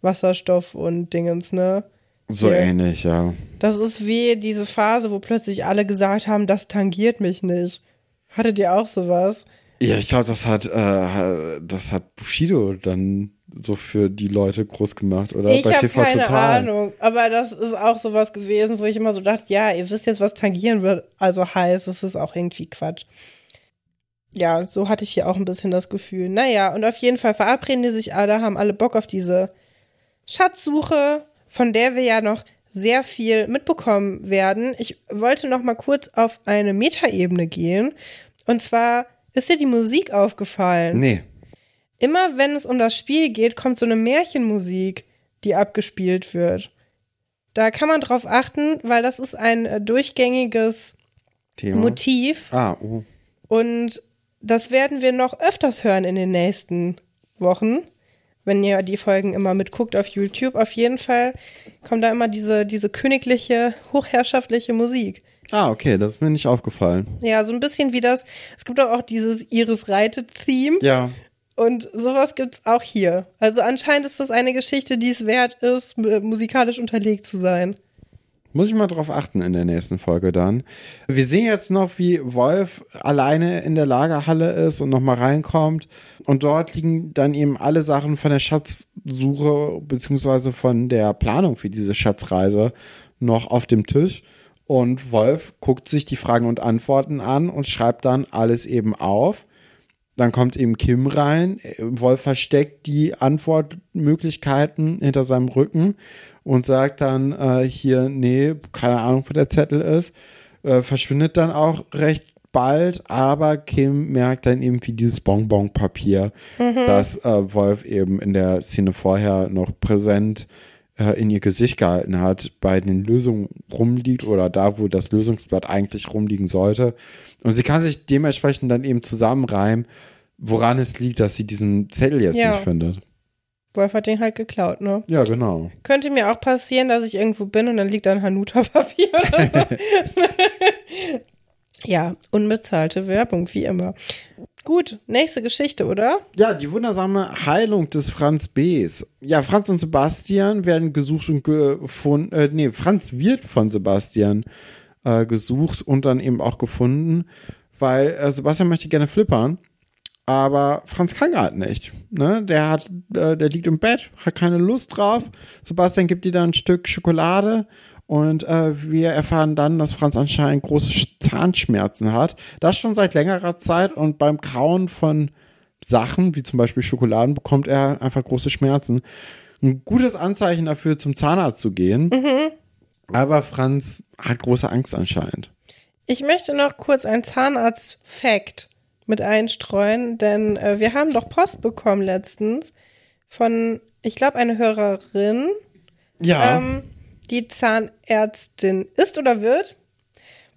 Wasserstoff und Dingens, ne? So Ja. ähnlich, ja. Das ist wie diese Phase, wo plötzlich alle gesagt haben, das tangiert mich nicht. Hattet ihr auch sowas? Ja, ich glaube, das hat, äh, das hat Bushido dann so für die Leute groß gemacht, oder? ich Bei TV keine Total. Ahnung, aber das ist auch sowas gewesen, wo ich immer so dachte, ja, ihr wisst jetzt, was tangieren wird, also heißt, es ist auch irgendwie Quatsch. Ja, so hatte ich hier auch ein bisschen das Gefühl. Naja, und auf jeden Fall verabreden die sich alle, haben alle Bock auf diese Schatzsuche, von der wir ja noch sehr viel mitbekommen werden. Ich wollte noch mal kurz auf eine Metaebene gehen. Und zwar ist dir die Musik aufgefallen? Nee. immer wenn es um das Spiel geht, kommt so eine Märchenmusik, die abgespielt wird. Da kann man drauf achten, weil das ist ein äh, durchgängiges Thema. Motiv Ah, oh. und das werden wir noch öfters hören in den nächsten Wochen, wenn ihr die Folgen immer mitguckt auf YouTube. Auf jeden Fall kommt da immer diese, diese königliche, hochherrschaftliche Musik. Ah, okay, das ist mir nicht aufgefallen. Ja, so ein bisschen wie das, es gibt auch dieses Iris reitet-Theme. Ja. Und sowas gibt's auch hier. Also anscheinend ist das eine Geschichte, die es wert ist, m- musikalisch unterlegt zu sein. Muss ich mal drauf achten in der nächsten Folge dann. Wir sehen jetzt noch, wie Wolf alleine in der Lagerhalle ist und nochmal reinkommt. Und dort liegen dann eben alle Sachen von der Schatzsuche beziehungsweise von der Planung für diese Schatzreise noch auf dem Tisch. Und Wolf guckt sich die Fragen und Antworten an und schreibt dann alles eben auf. Dann kommt eben Kim rein. Wolf versteckt die Antwortmöglichkeiten hinter seinem Rücken und sagt dann äh, hier, nee, keine Ahnung, wo der Zettel ist. Äh, verschwindet dann auch recht bald, aber Kim merkt dann eben wie dieses Bonbonpapier, das äh, Wolf eben in der Szene vorher noch präsent äh, in ihr Gesicht gehalten hat, bei den Lösungen rumliegt oder da, wo das Lösungsblatt eigentlich rumliegen sollte. Und sie kann sich dementsprechend dann eben zusammenreimen, woran es liegt, dass sie diesen Zettel jetzt Ja. nicht findet. Wolf hat den halt geklaut, ne? Ja, genau. Könnte mir auch passieren, dass ich irgendwo bin und dann liegt da ein Hanuta-Papier oder so. ja, unbezahlte Werbung, wie immer. Gut, nächste Geschichte, oder? Ja, die wundersame Heilung des Franz Bs. Ja, Franz und Sebastian werden gesucht und gefunden, äh, nee, Franz wird von Sebastian äh, gesucht und dann eben auch gefunden, weil äh, Sebastian möchte gerne flippern, aber Franz kann gerade nicht. Ne? Der hat, äh, der liegt im Bett, hat keine Lust drauf. Sebastian gibt ihr dann ein Stück Schokolade und äh, wir erfahren dann, dass Franz anscheinend große Sch- Zahnschmerzen hat. Das schon seit längerer Zeit und beim Kauen von Sachen, wie zum Beispiel Schokoladen, bekommt er einfach große Schmerzen. Ein gutes Anzeichen dafür, zum Zahnarzt zu gehen. Aber Franz hat große Angst anscheinend. Ich möchte noch kurz ein Zahnarzt-Fact mit einstreuen, denn äh, wir haben doch Post bekommen letztens von, ich glaube, eine Hörerin, Ja. ähm, die Zahnärztin ist oder wird.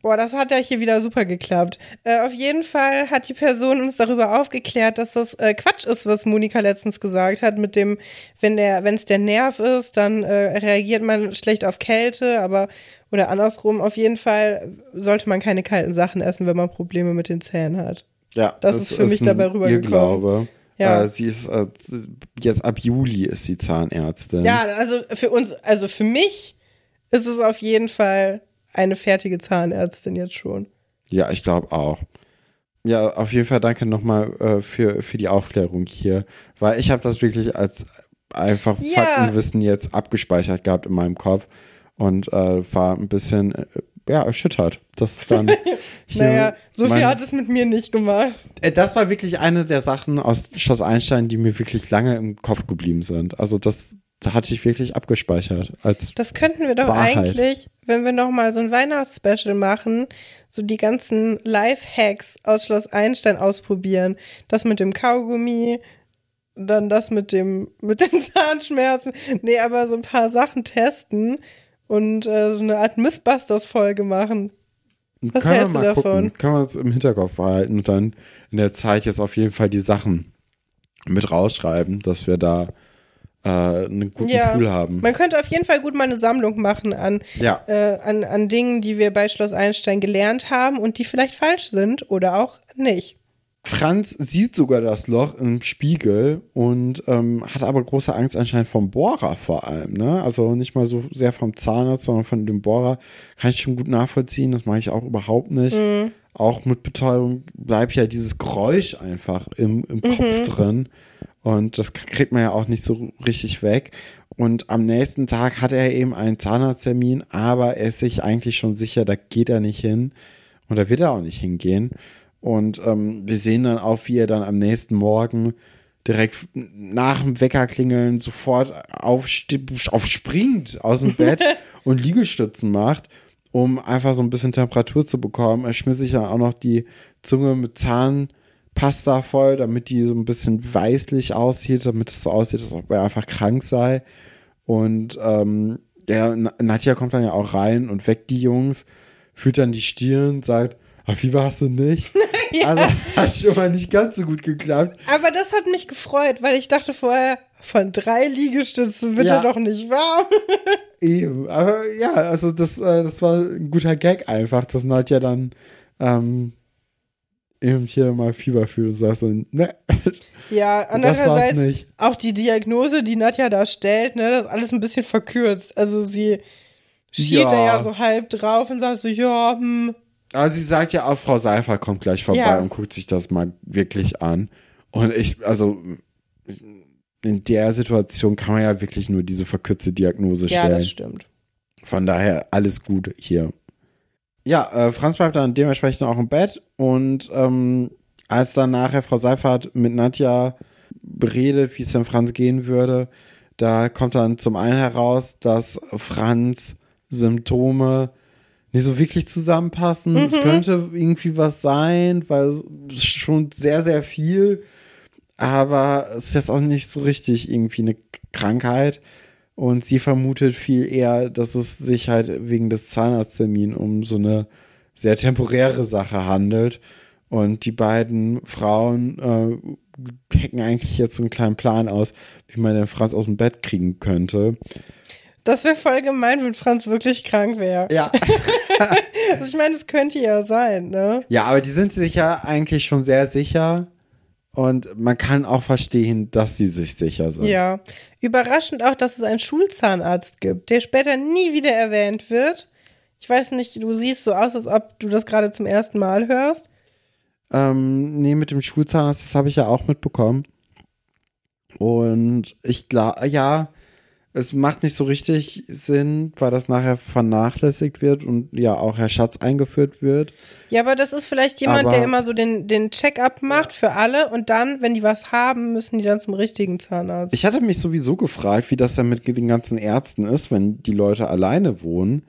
Boah, das hat ja hier wieder super geklappt. Äh, auf jeden Fall hat die Person uns darüber aufgeklärt, dass das äh, Quatsch ist, was Monika letztens gesagt hat, mit dem, wenn der, wenn es der Nerv ist, dann äh, reagiert man schlecht auf Kälte, aber oder andersrum, auf jeden Fall sollte man keine kalten Sachen essen, wenn man Probleme mit den Zähnen hat. Ja, das ist für mich ein dabei rübergekommen. Irrglaube. Ja. Äh, sie ist äh, jetzt ab Juli ist sie Zahnärztin. Ja, also für uns, also für mich ist es auf jeden Fall eine fertige Zahnärztin jetzt schon. Ja, ich glaube auch. Ja, auf jeden Fall danke nochmal äh, für, für die Aufklärung hier, weil ich habe das wirklich als einfach Ja. Faktenwissen jetzt abgespeichert gehabt in meinem Kopf und äh, war ein bisschen äh, ja, erschüttert. Das dann naja, so viel hat es mit mir nicht gemacht. Äh, Das war wirklich eine der Sachen aus Schloss Einstein, die mir wirklich lange im Kopf geblieben sind. Also das, da hatte ich wirklich abgespeichert. Als Das könnten wir doch Wahrheit. eigentlich, wenn wir noch mal so ein Weihnachtsspecial machen, so die ganzen Life-Hacks aus Schloss Einstein ausprobieren. Das mit dem Kaugummi, dann das mit dem mit den Zahnschmerzen. Nee, aber so ein paar Sachen testen und äh, so eine Art Mythbusters-Folge machen. Was können hältst du mal davon? Gucken. Können wir uns im Hinterkopf behalten und dann in der Zeit jetzt auf jeden Fall die Sachen mit rausschreiben, dass wir da äh, einen guten Ja. Pool haben. Man könnte auf jeden Fall gut mal eine Sammlung machen an, Ja. äh, an, an Dingen, die wir bei Schloss Einstein gelernt haben und die vielleicht falsch sind oder auch nicht. Franz sieht sogar das Loch im Spiegel und ähm, hat aber große Angst anscheinend vom Bohrer vor allem. Ne? Also nicht mal so sehr vom Zahnarzt, sondern von dem Bohrer. Kann ich schon gut nachvollziehen. Das mache ich auch überhaupt nicht. Auch mit Betäubung bleibt ja dieses Geräusch einfach im, im Kopf drin. Und das kriegt man ja auch nicht so richtig weg. Und am nächsten Tag hat er eben einen Zahnarzttermin, aber er ist sich eigentlich schon sicher, da geht er nicht hin. Und da wird er auch nicht hingehen. Und ähm, wir sehen dann auch, wie er dann am nächsten Morgen direkt nach dem Wecker klingeln sofort aufspringt aus dem Bett und Liegestützen macht, um einfach so ein bisschen Temperatur zu bekommen. Er schmiert sich dann auch noch die Zunge mit Zahnpasta voll, damit die so ein bisschen weißlich aussieht, damit es so aussieht, als ob er einfach krank sei. Und ähm, der Na- Nadja kommt dann ja auch rein und weckt die Jungs, fühlt dann die Stirn, sagt, ach, wie warst du nicht? Also hat schon mal nicht ganz so gut geklappt. Aber das hat mich gefreut, weil ich dachte vorher, von drei Liegestützen wird Ja. er doch nicht warm. Eben. Aber ja, also das, äh, das war ein guter Gag einfach, dass Nadja dann ähm, eben hier mal Fieber fühlt und sagt so, ne, Ja, das andererseits nicht. auch die Diagnose, die Nadja da stellt, ne, das ist alles ein bisschen verkürzt. Also sie schielt Ja. da ja so halb drauf und sagt so, ja, hm, Aber sie sagt ja auch, Frau Seifer kommt gleich vorbei Ja. und guckt sich das mal wirklich an. Und ich, also in der Situation kann man ja wirklich nur diese verkürzte Diagnose ja, stellen. das stimmt. Von daher alles gut hier. Ja, äh, Franz bleibt dann dementsprechend auch im Bett und ähm, als dann nachher Frau Seifert mit Nadja beredet, wie es denn Franz gehen würde, da kommt dann zum einen heraus, dass Franz Symptome nicht so wirklich zusammenpassen. Es könnte irgendwie was sein, weil es schon sehr, sehr viel, aber es ist jetzt auch nicht so richtig irgendwie eine Krankheit. Und sie vermutet viel eher, dass es sich halt wegen des Zahnarzttermins um so eine sehr temporäre Sache handelt. Und die beiden Frauen äh, hacken eigentlich jetzt so einen kleinen Plan aus, wie man den Franz aus dem Bett kriegen könnte. Das wäre voll gemein, wenn Franz wirklich krank wäre. Ja. Also ich meine, das könnte ja sein, ne? ja, aber die sind sich ja eigentlich schon sehr sicher. Und man kann auch verstehen, dass sie sich sicher sind. Ja. Überraschend auch, dass es einen Schulzahnarzt gibt, der später nie wieder erwähnt wird. Ich weiß nicht, du siehst so aus, als ob du das gerade zum ersten Mal hörst. Ähm, nee, mit dem Schulzahnarzt, das habe ich ja auch mitbekommen. Und ich glaube, ja, es macht nicht so richtig Sinn, weil das nachher vernachlässigt wird und ja auch Herr Schatz eingeführt wird. Ja, aber das ist vielleicht jemand, Aber- der immer so den, den Check-up macht für alle und dann, wenn die was haben, müssen die dann zum richtigen Zahnarzt. Ich hatte mich sowieso gefragt, wie das dann mit den ganzen Ärzten ist, wenn die Leute alleine wohnen,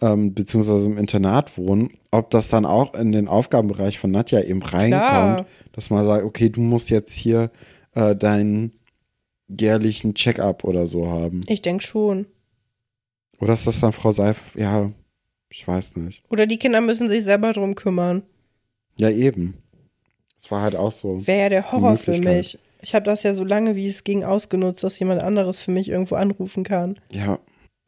ähm, beziehungsweise im Internat wohnen, ob das dann auch in den Aufgabenbereich von Nadja eben reinkommt, Klar. dass man sagt, okay, du musst jetzt hier äh, deinen jährlichen Check-up oder so haben. Ich denke schon. Oder ist das dann Frau Seif? Ja, ich weiß nicht. Oder die Kinder müssen sich selber drum kümmern. Ja, eben. Das war halt auch so. Wäre ja der Horror für mich. Ich habe das ja so lange, wie es ging, ausgenutzt, dass jemand anderes für mich irgendwo anrufen kann. Ja,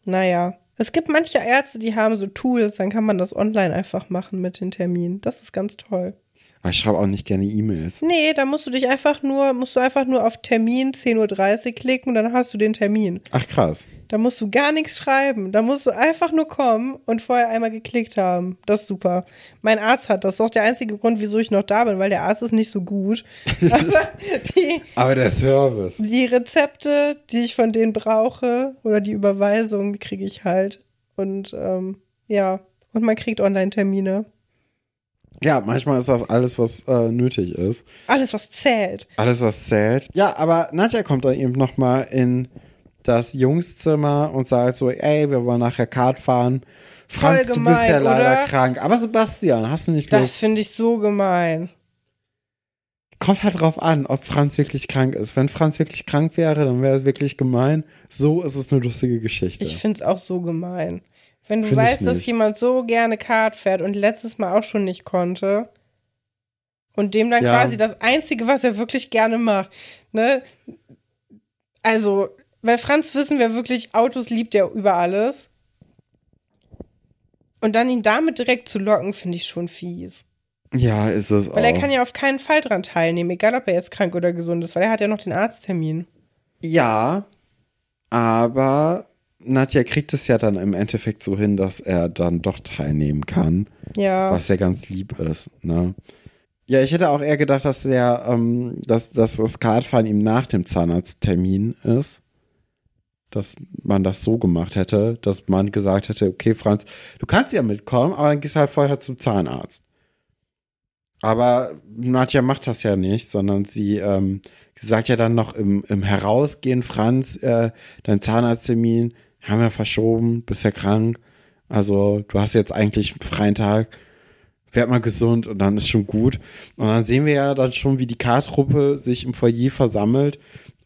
Naja. Es gibt manche Ärzte, die haben so Tools, dann kann man das online einfach machen mit den Terminen. Das ist ganz toll. Aber ich schreibe auch nicht gerne E-Mails. Nee, da musst du dich einfach nur, musst du einfach nur auf Termin 10.30 Uhr klicken und dann hast du den Termin. Ach krass. Da musst du gar nichts schreiben. Da musst du einfach nur kommen und vorher einmal geklickt haben. Das ist super. Mein Arzt hat das. Das ist auch der einzige Grund, wieso ich noch da bin, weil der Arzt ist nicht so gut. Aber die, Aber der Service. die Rezepte, die ich von denen brauche oder die Überweisung, die kriege ich halt. Und ähm, ja, und man kriegt Online-Termine. Ja, manchmal ist das alles, was äh, nötig ist. Alles, was zählt. Alles, was zählt. Ja, aber Nadja kommt dann eben nochmal in das Jungszimmer und sagt so, ey, wir wollen nachher Kart fahren. Voll Franz, du gemein, bist ja leider oder? krank. Aber Sebastian, hast du nicht Das Lust? finde ich so gemein. Kommt halt drauf an, ob Franz wirklich krank ist. Wenn Franz wirklich krank wäre, dann wäre es wirklich gemein. So ist es eine lustige Geschichte. Ich finde es auch so gemein. Wenn du Find weißt, dass jemand so gerne Kart fährt und letztes Mal auch schon nicht konnte und dem dann Ja. quasi das Einzige, was er wirklich gerne macht, ne? Also, bei Franz wissen wir wirklich, Autos liebt er über alles. Und dann ihn damit direkt zu locken, finde ich schon fies. ja, ist es Weil auch. er kann ja auf keinen Fall dran teilnehmen, egal ob er jetzt krank oder gesund ist, weil er hat ja noch den Arzttermin. Ja, aber Nadja kriegt es ja dann im Endeffekt so hin, dass er dann doch teilnehmen kann, Ja. was ja ganz lieb ist. Ne? Ja, ich hätte auch eher gedacht, dass der, ähm, dass, dass das Kartfahren ihm nach dem Zahnarzttermin ist. Dass man das so gemacht hätte, dass man gesagt hätte, okay, Franz, du kannst ja mitkommen, aber dann gehst du halt vorher zum Zahnarzt. Aber Nadja macht das ja nicht, sondern sie, ähm, sagt ja dann noch im, im Herausgehen, Franz, äh, dein Zahnarzttermin haben wir verschoben, bist ja krank. Also du hast jetzt eigentlich einen freien Tag, werd mal gesund und dann ist schon gut. Und dann sehen wir ja dann schon, wie die K-Truppe sich im Foyer versammelt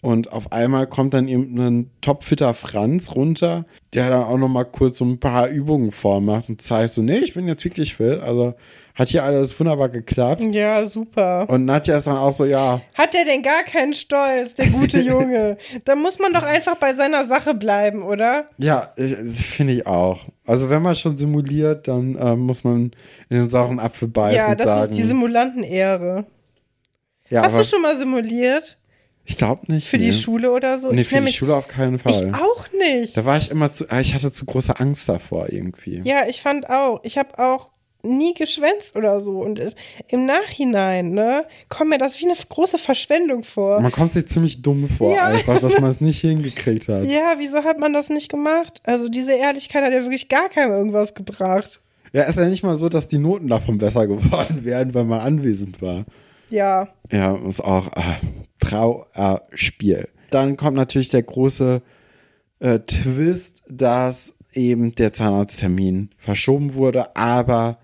und auf einmal kommt dann eben ein topfitter Franz runter, der dann auch noch mal kurz so ein paar Übungen vormacht und zeigt so, nee, ich bin jetzt wirklich fit. Also hat hier alles wunderbar geklappt. Ja, super. Und Nadja ist dann auch so, ja, Hat der denn gar keinen Stolz, der gute Junge? da muss man doch einfach bei seiner Sache bleiben, oder? ja, finde ich auch. Also wenn man schon simuliert, dann ähm, muss man in den sauren Apfel beißen ja, das sagen. ist die Simulantenehre. ja, Hast du schon mal simuliert? ich glaube nicht. Für nee. die Schule oder so? Nee, ich für die Schule auf keinen Fall. Ich auch nicht. Da war ich immer zu, ah, ich hatte zu große Angst davor irgendwie. Ja, ich fand auch. Ich habe auch nie geschwänzt oder so. Und im Nachhinein, ne, kommt mir das wie eine große Verschwendung vor. Man kommt sich ziemlich dumm vor, Ja. einfach, dass man es nicht hingekriegt hat. Ja, wieso hat man das nicht gemacht? Also diese Ehrlichkeit hat ja wirklich gar keinem irgendwas gebracht. Ja, ist ja nicht mal so, dass die Noten davon besser geworden wären, weil man anwesend war. Ja, Ja, ist auch äh, Trauerspiel. Dann kommt natürlich der große äh, Twist, dass eben der Zahnarzttermin verschoben wurde, aber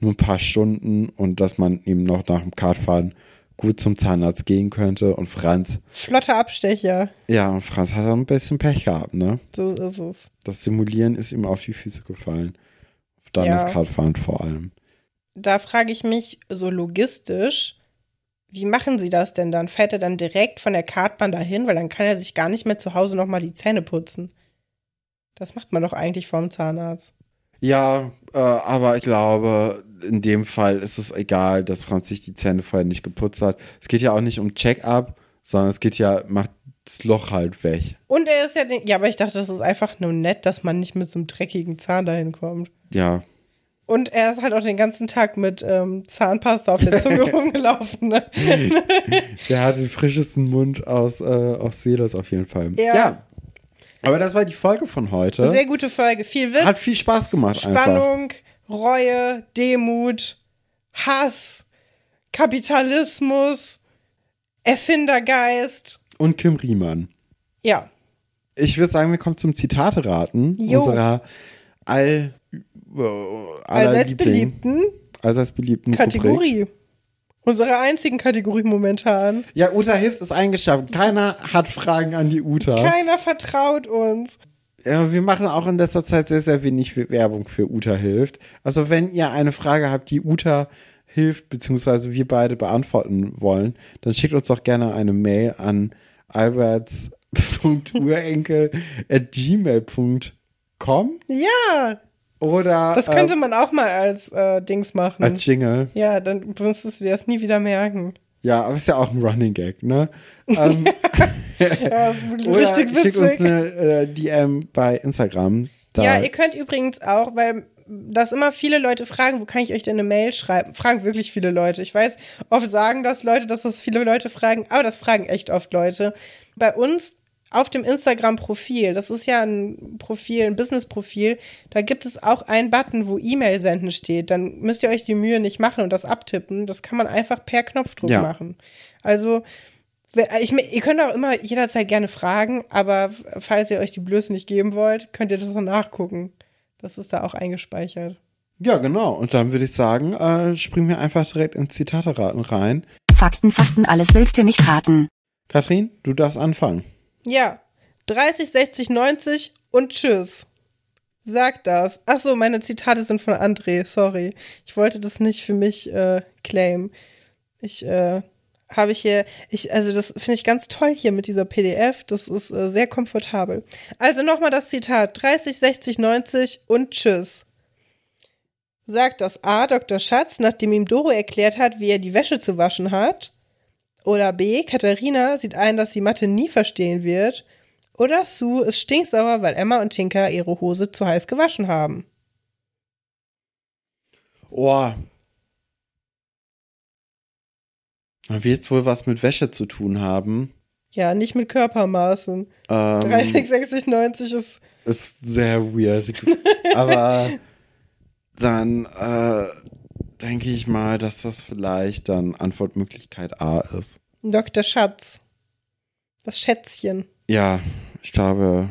nur ein paar Stunden und dass man eben noch nach dem Kartfahren gut zum Zahnarzt gehen könnte und Franz, flotter Abstecher. ja, und Franz hat ein bisschen Pech gehabt, ne? So ist es. Das Simulieren ist ihm auf die Füße gefallen. Dann Ja. das Kartfahren vor allem. Da frage ich mich so logistisch, wie machen sie das denn dann? Fährt er dann direkt von der Kartbahn dahin? Weil dann kann er sich gar nicht mehr zu Hause nochmal die Zähne putzen. Das macht man doch eigentlich vorm Zahnarzt. Ja, äh, aber ich glaube, in dem Fall ist es egal, dass Franz sich die Zähne vorher nicht geputzt hat. Es geht ja auch nicht um Check-up, sondern es geht ja, macht das Loch halt weg. Und er ist ja, den, ja, aber ich dachte, das ist einfach nur nett, dass man nicht mit so einem dreckigen Zahn dahin kommt. Ja, Und er ist halt auch den ganzen Tag mit ähm, Zahnpasta auf der Zunge rumgelaufen. Ne? der hat den frischesten Mund aus, äh, aus Seelos auf jeden Fall. Ja. Aber das war die Folge von heute. Sehr gute Folge. Viel Witz, Hat viel Spaß gemacht einfach. Spannung, Reue, Demut, Hass, Kapitalismus, Erfindergeist. Und Kim Riemann. Ja, Ich würde sagen, wir kommen zum Zitate-Raten unserer all, äh, aller allseits Liebling- beliebten allseits beliebten Rubrik. Unsere einzigen Kategorie momentan. Ja, Uta hilft ist eingeschafft. Keiner hat Fragen an die Uta. Keiner vertraut uns. Ja, wir machen auch in letzter Zeit sehr, sehr wenig Werbung für Uta hilft. Also wenn ihr eine Frage habt, die Uta hilft, beziehungsweise wir beide beantworten wollen, dann schickt uns doch gerne eine Mail an alberts.urenkel at gmail.com Ja, oder das könnte ähm, man auch mal als äh, Dings machen. als Jingle. ja, dann müsstest du dir das nie wieder merken. Ja, aber ist ja auch ein Running Gag, ne? ähm, Ja, das ist wirklich oder richtig schickt uns witzig. eine äh, DM bei Instagram. Da Ja, ihr könnt übrigens auch, weil das immer viele Leute fragen, wo kann ich euch denn eine Mail schreiben? Fragen wirklich viele Leute. Ich weiß, oft sagen das Leute, dass das viele Leute fragen, aber das fragen echt oft Leute. Bei uns auf dem Instagram-Profil, das ist ja ein Profil, ein Business-Profil, da gibt es auch einen Button, wo E-Mail senden steht. Dann müsst ihr euch die Mühe nicht machen und das abtippen. Das kann man einfach per Knopfdruck Ja. machen. Also, ich, ihr könnt auch immer jederzeit gerne fragen, aber falls ihr euch die Blöße nicht geben wollt, könnt ihr das so nachgucken. Das ist da auch eingespeichert. Ja, genau. Und dann würde ich sagen, äh, springen wir einfach direkt ins Zitate-Raten rein. Fakten, Fakten, alles willst du nicht raten. Katrin, du darfst anfangen. Ja, 30, 60, 90 und tschüss. Sag das. Ach so, meine Zitate sind von André, sorry. Ich wollte das nicht für mich äh, claimen. Ich äh, habe ich hier, ich, also das finde ich ganz toll hier mit dieser PDF. Das ist äh, sehr komfortabel. Also nochmal das Zitat: 30, 60, 90 und tschüss. Sagt das A. Dr. Schatz, nachdem ihm Doro erklärt hat, wie er die Wäsche zu waschen hat. Oder B. Katharina sieht ein, dass sie Mathe nie verstehen wird. Oder Sue ist stinksauer, weil Emma und Tinker ihre Hose zu heiß gewaschen haben. Oh. Dann wird es wohl was mit Wäsche zu tun haben. Ja, nicht mit Körpermaßen. Ähm, 30, 60, 90 ist. ist sehr weird. Aber dann äh, denke ich mal, dass das vielleicht dann Antwortmöglichkeit A ist. Dr. Schatz. Das Schätzchen. Ja, ich glaube.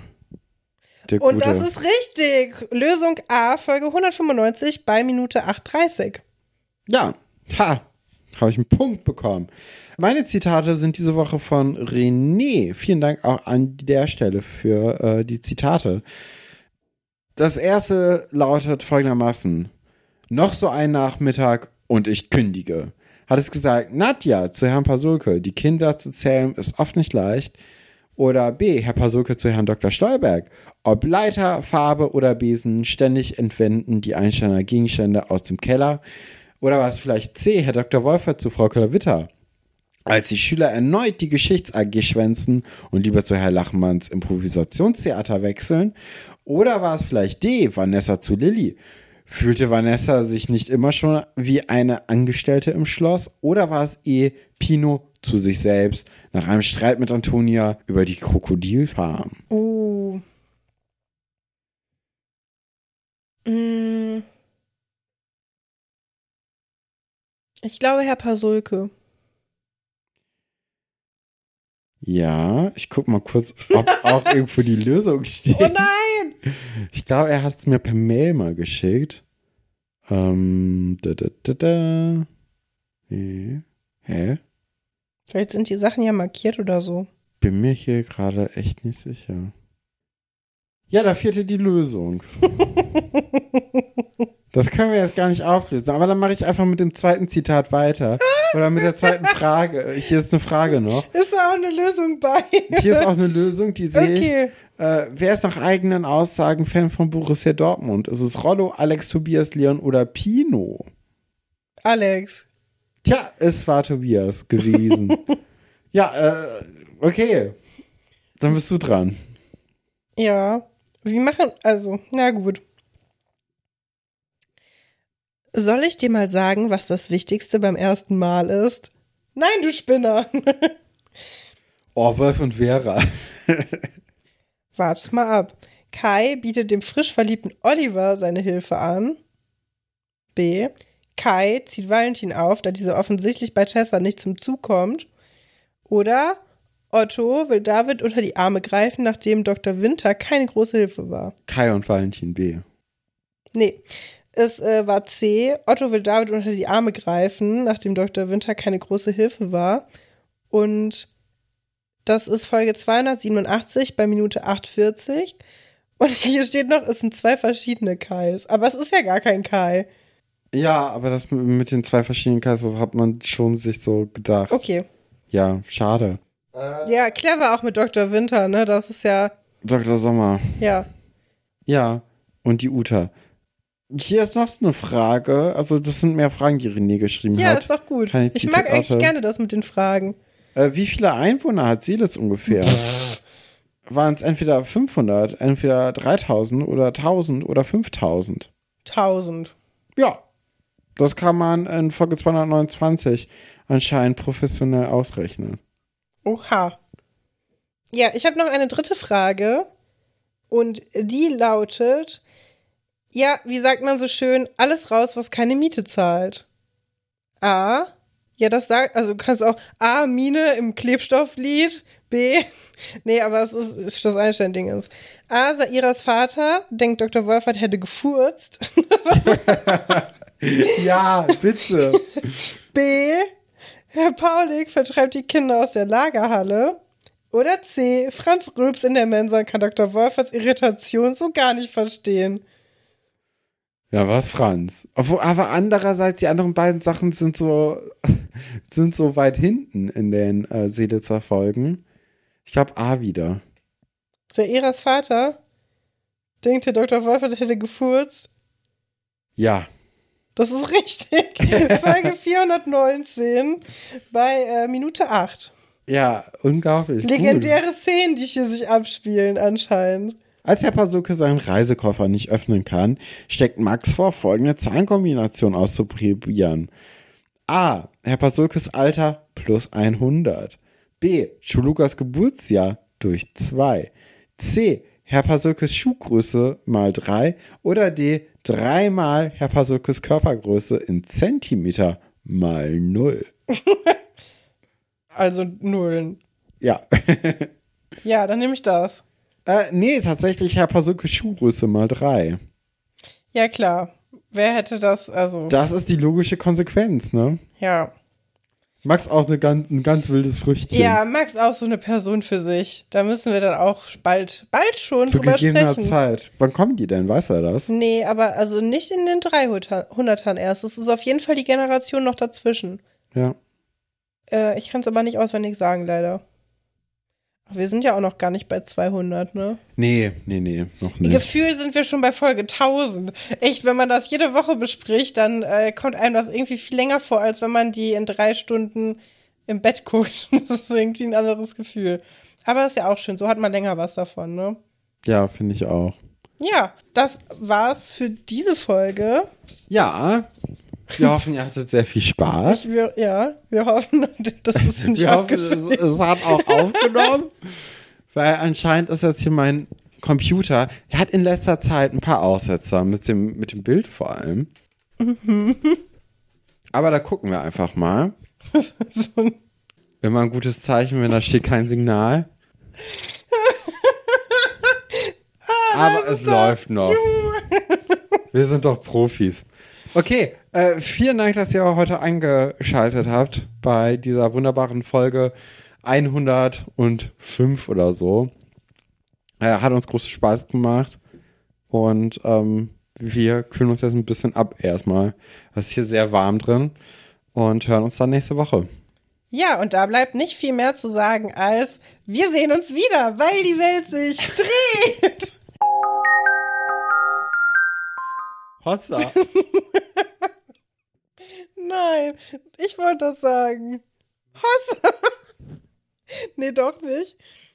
Der Und gute. das ist richtig. Lösung A, Folge 195 bei Minute 8,30. Ja, ha, habe ich einen Punkt bekommen. Meine Zitate sind diese Woche von René. Vielen Dank auch an der Stelle für äh, die Zitate. Das erste lautet folgendermaßen. Noch so ein Nachmittag und ich kündige. Hat es gesagt, Nadja zu Herrn Pasulke, die Kinder zu zählen ist oft nicht leicht. Oder B, Herr Pasulke zu Herrn Dr. Stolberg. Ob Leiter, Farbe oder Besen, ständig entwenden die Einsteiner Gegenstände aus dem Keller. Oder war es vielleicht C, Herr Dr. Wolfert zu Frau Köhler-Witter? Als die Schüler erneut die Geschichts-AG schwänzen und lieber zu Herr Lachmanns Improvisationstheater wechseln? Oder war es vielleicht D, Vanessa zu Lilly? Fühlte Vanessa sich nicht immer schon wie eine Angestellte im Schloss? Oder war es E, Pino zu sich selbst nach einem Streit mit Antonia über die Krokodilfarm? Oh. Ich glaube, Herr Pasulke. Ja, ich guck mal kurz, ob auch irgendwo die Lösung steht. Oh nein! Ich glaube, er hat es mir per Mail mal geschickt. Ähm, da, da, da, da. Nee. Hä? Vielleicht sind die Sachen ja markiert oder so. Bin mir hier gerade echt nicht sicher. Ja, da fehlte die Lösung. Das können wir jetzt gar nicht auflösen. Aber dann mache ich einfach mit dem zweiten Zitat weiter. Oder mit der zweiten Frage. Hier ist eine Frage noch. Ist da auch eine Lösung bei? Hier ist auch eine Lösung, die sehe ich. Äh, wer ist nach eigenen Aussagen Fan von Borussia Dortmund? Ist es Rollo, Alex, Tobias, Leon oder Pino? Alex. Tja, es war Tobias gewesen. ja, äh, okay. Dann bist du dran. Ja. Wie machen, also, na gut. Soll ich dir mal sagen, was das Wichtigste beim ersten Mal ist? Nein, du Spinner. Oh, Wolf und Vera. Warte mal ab. Kai bietet dem frisch verliebten Oliver seine Hilfe an. B. Kai zieht Valentin auf, da dieser offensichtlich bei Tessa nicht zum Zug kommt. Oder Otto will David unter die Arme greifen, nachdem Dr. Winter keine große Hilfe war. Kai und Valentin B. Nee, es äh, war C. Otto will David unter die Arme greifen, nachdem Dr. Winter keine große Hilfe war. Und das ist Folge 287 bei Minute 840. Und hier steht noch, es sind zwei verschiedene Kais. Aber es ist ja gar kein Kai. Ja, aber das mit- den zwei verschiedenen Kaisers hat man schon sich so gedacht. Okay. Ja, schade. Ja, clever auch mit Dr. Winter, ne? Das ist ja, Dr. Sommer. ja. Ja, und die Uta. Hier ist noch so eine Frage. Also, das sind mehr Fragen, die René geschrieben Ja, hat. ist doch gut. Ich mag eigentlich gerne das mit den Fragen. Äh, wie viele Einwohner hat Seeles ungefähr? Waren es entweder 500, entweder 3000 oder 1000 oder 5000? 1000. Ja, das kann man in Folge 229 anscheinend professionell ausrechnen. Oha. Ja, ich habe noch eine dritte Frage. Und die lautet: Ja, wie sagt man so schön, alles raus, was keine Miete zahlt? A. Ja, das sagt, also du kannst auch A, Mine im Klebstofflied, B, nee, aber es ist, das Einstein-Ding ist. A, Sairas Vater denkt, Dr. Wolfert hätte gefurzt. Ja, bitte. B, Herr Paulik vertreibt die Kinder aus der Lagerhalle. Oder C, Franz Rülps in der Mensa kann Dr. Wolferts Irritation so gar nicht verstehen. Ja, was, Franz? Obwohl, aber andererseits, die anderen beiden Sachen sind so, sind so weit hinten in den äh, Seelitzer Folgen. Ich glaube A wieder. Sairas Vater denkt, Herr Dr. Wolfert hätte gefurzt. Ja. Das ist richtig. Folge 419 bei äh, Minute 8. Ja, unglaublich. Gut. Legendäre Szenen, die hier sich abspielen, anscheinend. Als Herr Pasuke seinen Reisekoffer nicht öffnen kann, steckt Max vor, folgende Zahlenkombination auszuprobieren. A. Herr Pasukes Alter plus 100. B. Chulukas Geburtsjahr durch 2. C. Herr Pasukes Schuhgröße mal 3. Oder D. Dreimal Herr Pasukes Körpergröße in Zentimeter mal 0. Also Nullen. Ja. Ja, dann nehme ich das. Äh, nee, tatsächlich Herr Pasukes Schuhgröße mal 3. Ja, klar. Wer hätte das, also, Das ist die logische Konsequenz, ne? ja. Max auch eine ganz, ein ganz wildes Früchtchen. Ja, Max auch so eine Person für sich. Da müssen wir dann auch bald, bald schon Zu drüber gegebener sprechen. Zeit. Wann kommen die denn? Weiß er das? Nee, aber also nicht in den 300ern erst. Es ist auf jeden Fall die Generation noch dazwischen. Ja. Äh, ich kann es aber nicht auswendig sagen, leider. Wir sind ja auch noch gar nicht bei 200, ne? Nee, nee, nee, noch nicht. Gefühl sind wir schon bei Folge 1000. Echt, wenn man das jede Woche bespricht, dann äh, kommt einem das irgendwie viel länger vor, als wenn man die in drei Stunden im Bett guckt. Das ist irgendwie ein anderes Gefühl. Aber ist ja auch schön, so hat man länger was davon, ne? Ja, finde ich auch. Ja, das war's für diese Folge. Ja, wir hoffen, ihr hattet sehr viel Spaß. Wir, ja, wir hoffen, dass es nicht Wir hoffen, es, es hat auch aufgenommen, weil anscheinend ist jetzt hier mein Computer, er hat in letzter Zeit ein paar Aussetzer, mit dem, mit dem Bild vor allem. Aber da gucken wir einfach mal. so ein Immer ein gutes Zeichen, wenn da steht kein Signal. Aber es läuft noch. Wir sind doch Profis. Okay, äh, vielen Dank, dass ihr heute eingeschaltet habt bei dieser wunderbaren Folge 105 oder so. Äh, hat uns großen Spaß gemacht. Und ähm, wir kühlen uns jetzt ein bisschen ab erstmal. Es ist hier sehr warm drin. Und hören uns dann nächste Woche. Ja, und da bleibt nicht viel mehr zu sagen als wir sehen uns wieder, weil die Welt sich dreht. Hossa. Nein, ich wollte das sagen. Hossa. nee, doch nicht.